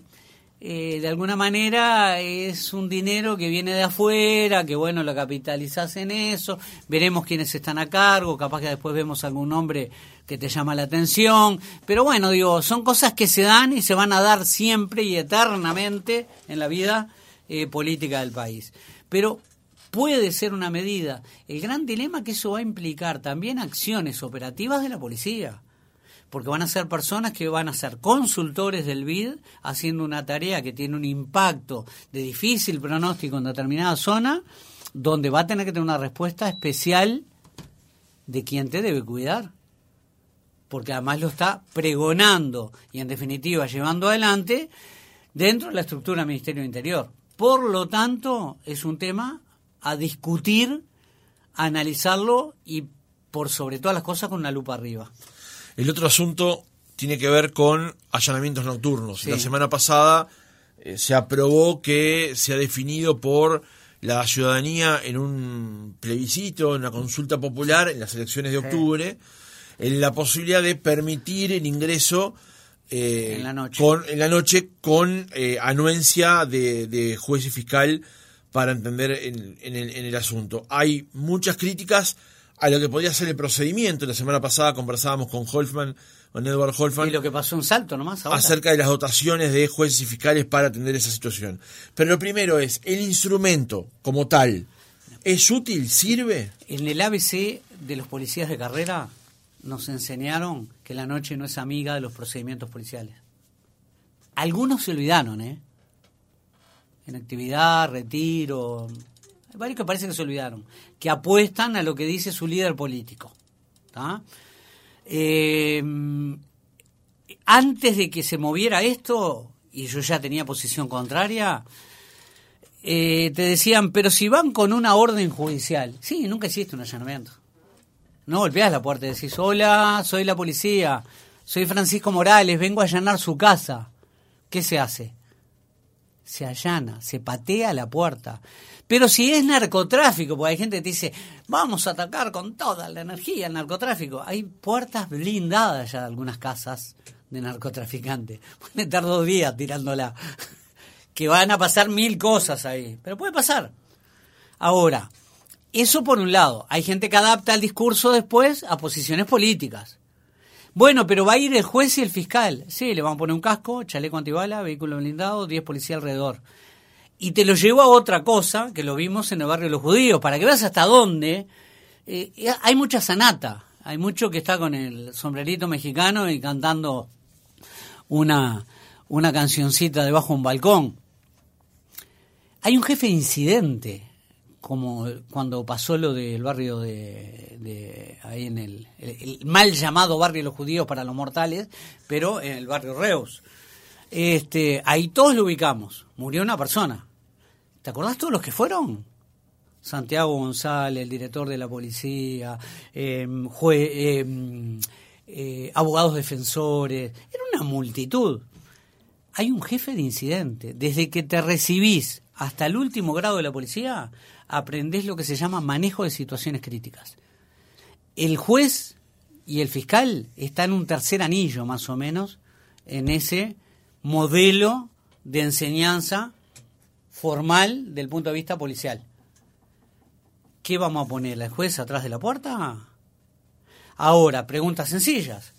eh, de alguna manera es un dinero que viene de afuera, que bueno, lo capitalizas en eso, veremos quiénes están a cargo, capaz que después vemos algún nombre que te llama la atención, pero bueno, digo, son cosas que se dan y se van a dar siempre y eternamente en la vida eh, política del país. Pero puede ser una medida. El gran dilema que eso va a implicar también acciones operativas de la policía porque van a ser personas que van a ser consultores del BID haciendo una tarea que tiene un impacto de difícil pronóstico en determinada zona, donde va a tener que tener una respuesta especial de quién te debe cuidar. Porque además lo está pregonando y en definitiva llevando adelante dentro de la estructura del Ministerio del Interior. Por lo tanto, es un tema a discutir, a analizarlo y por sobre todas las cosas con una lupa arriba. El otro asunto tiene que ver con allanamientos nocturnos. La semana pasada eh, se aprobó que se ha definido por la ciudadanía en un plebiscito, en una consulta popular en las elecciones de octubre, en la posibilidad de permitir el ingreso eh, en, la noche. Con, en la noche con eh, anuencia de, juez y fiscal para entender en, el, en el asunto. Hay muchas críticas a lo que podría ser el procedimiento. La semana pasada conversábamos con Holfman, con Edward Holfman. Y lo que pasó un salto nomás Acerca de las dotaciones de jueces y fiscales para atender esa situación. Pero lo primero es, el instrumento como tal, ¿es útil? ¿Sirve? En el ABC de los policías de carrera nos enseñaron que la noche no es amiga de los procedimientos policiales. Algunos se olvidaron, ¿eh? En actividad, retiro, varios que parece que se olvidaron, que apuestan a lo que dice su líder político. Eh, antes de que se moviera esto, y yo ya tenía posición contraria, eh, te decían, pero si van con una orden judicial, sí, nunca existe un allanamiento. No golpeas la puerta y decís, hola, soy la policía, soy Francisco Morales, vengo a allanar su casa. ¿Qué se hace? Se allana, se patea la puerta. Pero si es narcotráfico, porque hay gente que dice, vamos a atacar con toda la energía el narcotráfico, hay puertas blindadas ya de algunas casas de narcotraficantes. Pueden estar dos días tirándola, que van a pasar mil cosas ahí, pero puede pasar. Ahora, eso por un lado, hay gente que adapta el discurso después a posiciones políticas. Bueno, pero va a ir el juez y el fiscal. Sí, le van a poner un casco, chaleco antibala, vehículo blindado, 10 policías alrededor y te lo llevo a otra cosa, que lo vimos en el barrio de los judíos, para que veas hasta dónde. Eh, hay mucha sanata, hay mucho que está con el sombrerito mexicano y cantando una, una cancioncita debajo de un balcón. Hay un jefe de incidente, como cuando pasó lo del barrio de, ahí en el, el, mal llamado barrio de los judíos para los mortales, pero en el barrio Reus. Este, ahí todos lo ubicamos. Murió una persona. ¿Te acordás todos los que fueron? Santiago González, el director de la policía, em, em, eh, abogados defensores, era una multitud. Hay un jefe de incidente. Desde que te recibís hasta el último grado de la policía, aprendés lo que se llama manejo de situaciones críticas. El juez y el fiscal están en un tercer anillo, más o menos, en ese modelo de enseñanza formal del punto de vista policial. ¿Qué vamos a poner? ¿La juez atrás de la puerta? Ahora, preguntas sencillas.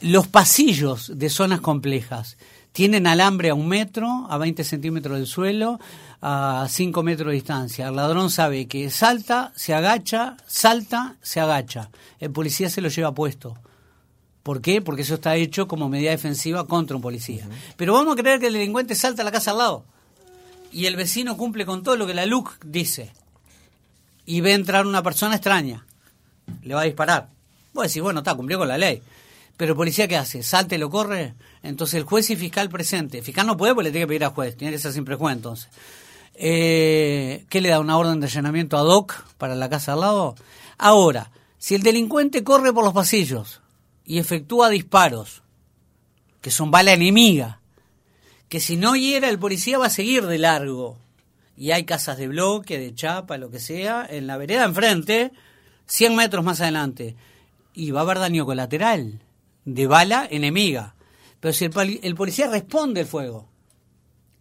Los pasillos de zonas complejas tienen alambre a un metro, a 20 centímetros del suelo, a 5 metros de distancia. El ladrón sabe que salta, se agacha, salta, se agacha. El policía se lo lleva puesto. ¿Por qué? Porque eso está hecho como medida defensiva contra un policía. Pero vamos a creer que el delincuente salta a la casa al lado y el vecino cumple con todo lo que la LUC dice y ve entrar una persona extraña. Le va a disparar. Vos decís, bueno, está, cumplió con la ley. Pero el policía, ¿qué hace? ¿Salte, lo corre? Entonces el juez y fiscal presente. El fiscal no puede porque le tiene que pedir al juez. Tiene que ser siempre juez, entonces. Eh, ¿Qué le da? ¿Una orden de allanamiento ad hoc para la casa al lado? Ahora, si el delincuente corre por los pasillos y efectúa disparos, que son bala enemiga, que si no hiera el policía va a seguir de largo, y hay casas de bloque, de chapa, lo que sea, en la vereda enfrente, 100 metros más adelante, y va a haber daño colateral de bala enemiga. Pero si el, policía responde el fuego,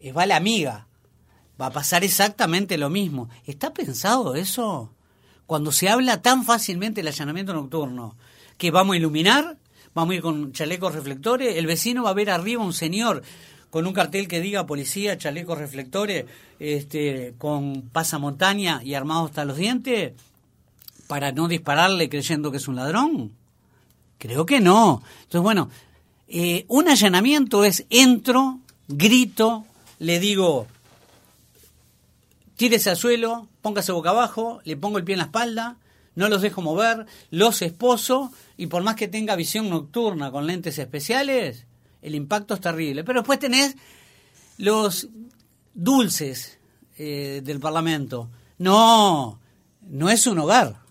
es bala amiga, va a pasar exactamente lo mismo. ¿Está pensado eso? Cuando se habla tan fácilmente del allanamiento nocturno, que vamos a iluminar, vamos a ir con chalecos reflectores, el vecino va a ver arriba un señor con un cartel que diga policía, chalecos reflectores, este, con pasamontaña y armado hasta los dientes, para no dispararle creyendo que es un ladrón. Creo que no. Entonces, bueno, eh, un allanamiento es entro, grito, le digo, tírese al suelo, póngase boca abajo, le pongo el pie en la espalda, no los dejo mover, los esposo y por más que tenga visión nocturna con lentes especiales, el impacto es terrible. Pero después tenés los dulces eh, del Parlamento. No, no es un hogar.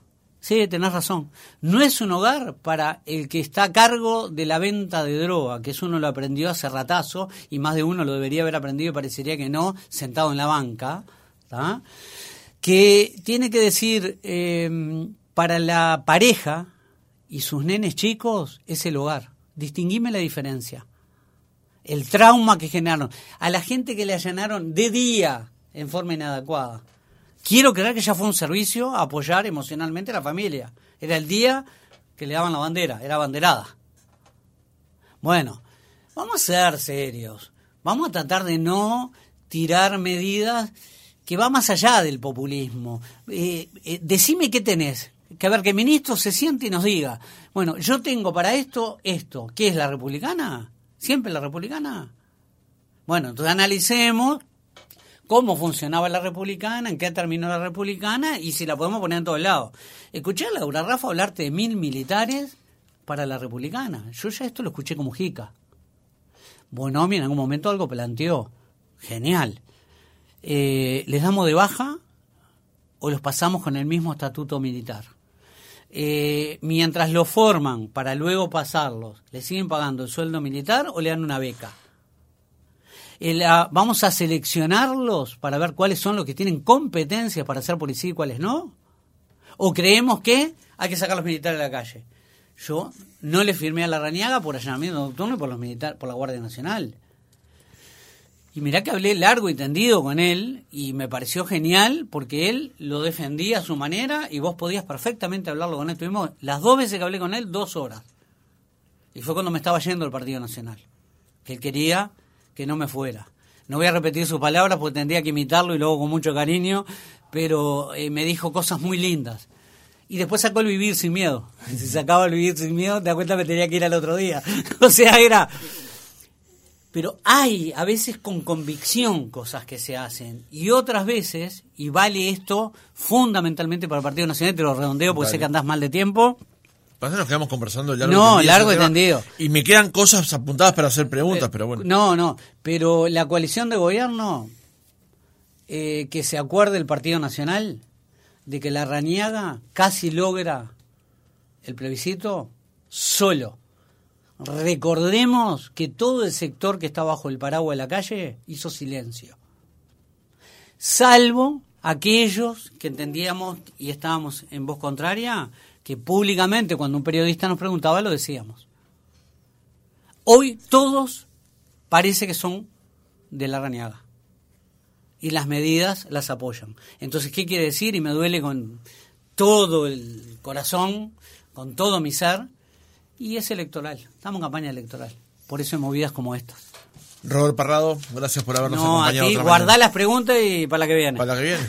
Sí, tenés razón. No es un hogar para el que está a cargo de la venta de droga, que eso uno lo aprendió hace ratazo y más de uno lo debería haber aprendido y parecería que no, sentado en la banca que tiene que decir, em, para la pareja y sus nenes chicos es el hogar. Distinguime la diferencia. El trauma que generaron. A la gente que le allanaron de día en forma inadecuada. Quiero creer que ya fue un servicio apoyar emocionalmente a la familia. Era el día que le daban la bandera, era banderada. Bueno, vamos a ser serios. Vamos a tratar de no tirar medidas que va más allá del populismo. Eh, eh, decime qué tenés. Que a ver, que el ministro se siente y nos diga, bueno, yo tengo para esto esto. ¿Qué es la republicana? ¿Siempre la republicana? Bueno, entonces analicemos cómo funcionaba la republicana, en qué terminó la republicana y si la podemos poner en todos lados. Escuché a Laura Rafa hablarte de mil militares para la republicana. Yo ya esto lo escuché como jica. Bonomi en algún momento algo planteó. Genial. Eh, ¿les damos de baja o los pasamos con el mismo estatuto militar? Eh, mientras lo forman para luego pasarlos, ¿le siguen pagando el sueldo militar o le dan una beca? ¿Vamos a seleccionarlos para ver cuáles son los que tienen competencias para ser policía y cuáles no? ¿O creemos que hay que sacar a los militares de la calle? Yo no le firmé a la Rañaga por allanamiento nocturno y por, los militares, por la Guardia Nacional. Y mirá que hablé largo y tendido con él y me pareció genial porque él lo defendía a su manera y vos podías perfectamente hablarlo con él. Tuvimos las dos veces que hablé con él, dos horas. Y fue cuando me estaba yendo el Partido Nacional. Que él quería que no me fuera. No voy a repetir sus palabras porque tendría que imitarlo y luego con mucho cariño, pero eh, me dijo cosas muy lindas. Y después sacó el vivir sin miedo. Si sacaba el vivir sin miedo, te das cuenta que tenía que ir al otro día. o sea, era pero hay a veces con convicción cosas que se hacen y otras veces, y vale esto fundamentalmente para el Partido Nacional, te lo redondeo porque sé que andás mal de tiempo. Pasa nos quedamos conversando largo No, largo y tendido. Y me quedan cosas apuntadas para hacer preguntas, eh, pero bueno. No, no, pero la coalición de gobierno eh, que se acuerde el Partido Nacional de que la Rañaga casi logra el plebiscito solo. Recordemos que todo el sector que está bajo el paraguas de la calle hizo silencio. Salvo aquellos que entendíamos y estábamos en voz contraria, que públicamente cuando un periodista nos preguntaba lo decíamos. Hoy todos parece que son de la Rañaga y las medidas las apoyan. Entonces, ¿qué quiere decir? Y me duele con todo el corazón, con todo mi ser, y es electoral. Estamos en campaña electoral. Por eso hay movidas como estas. Robert Parrado, gracias por habernos no, acompañado. No, guardá las preguntas y para la que viene. Para la que viene.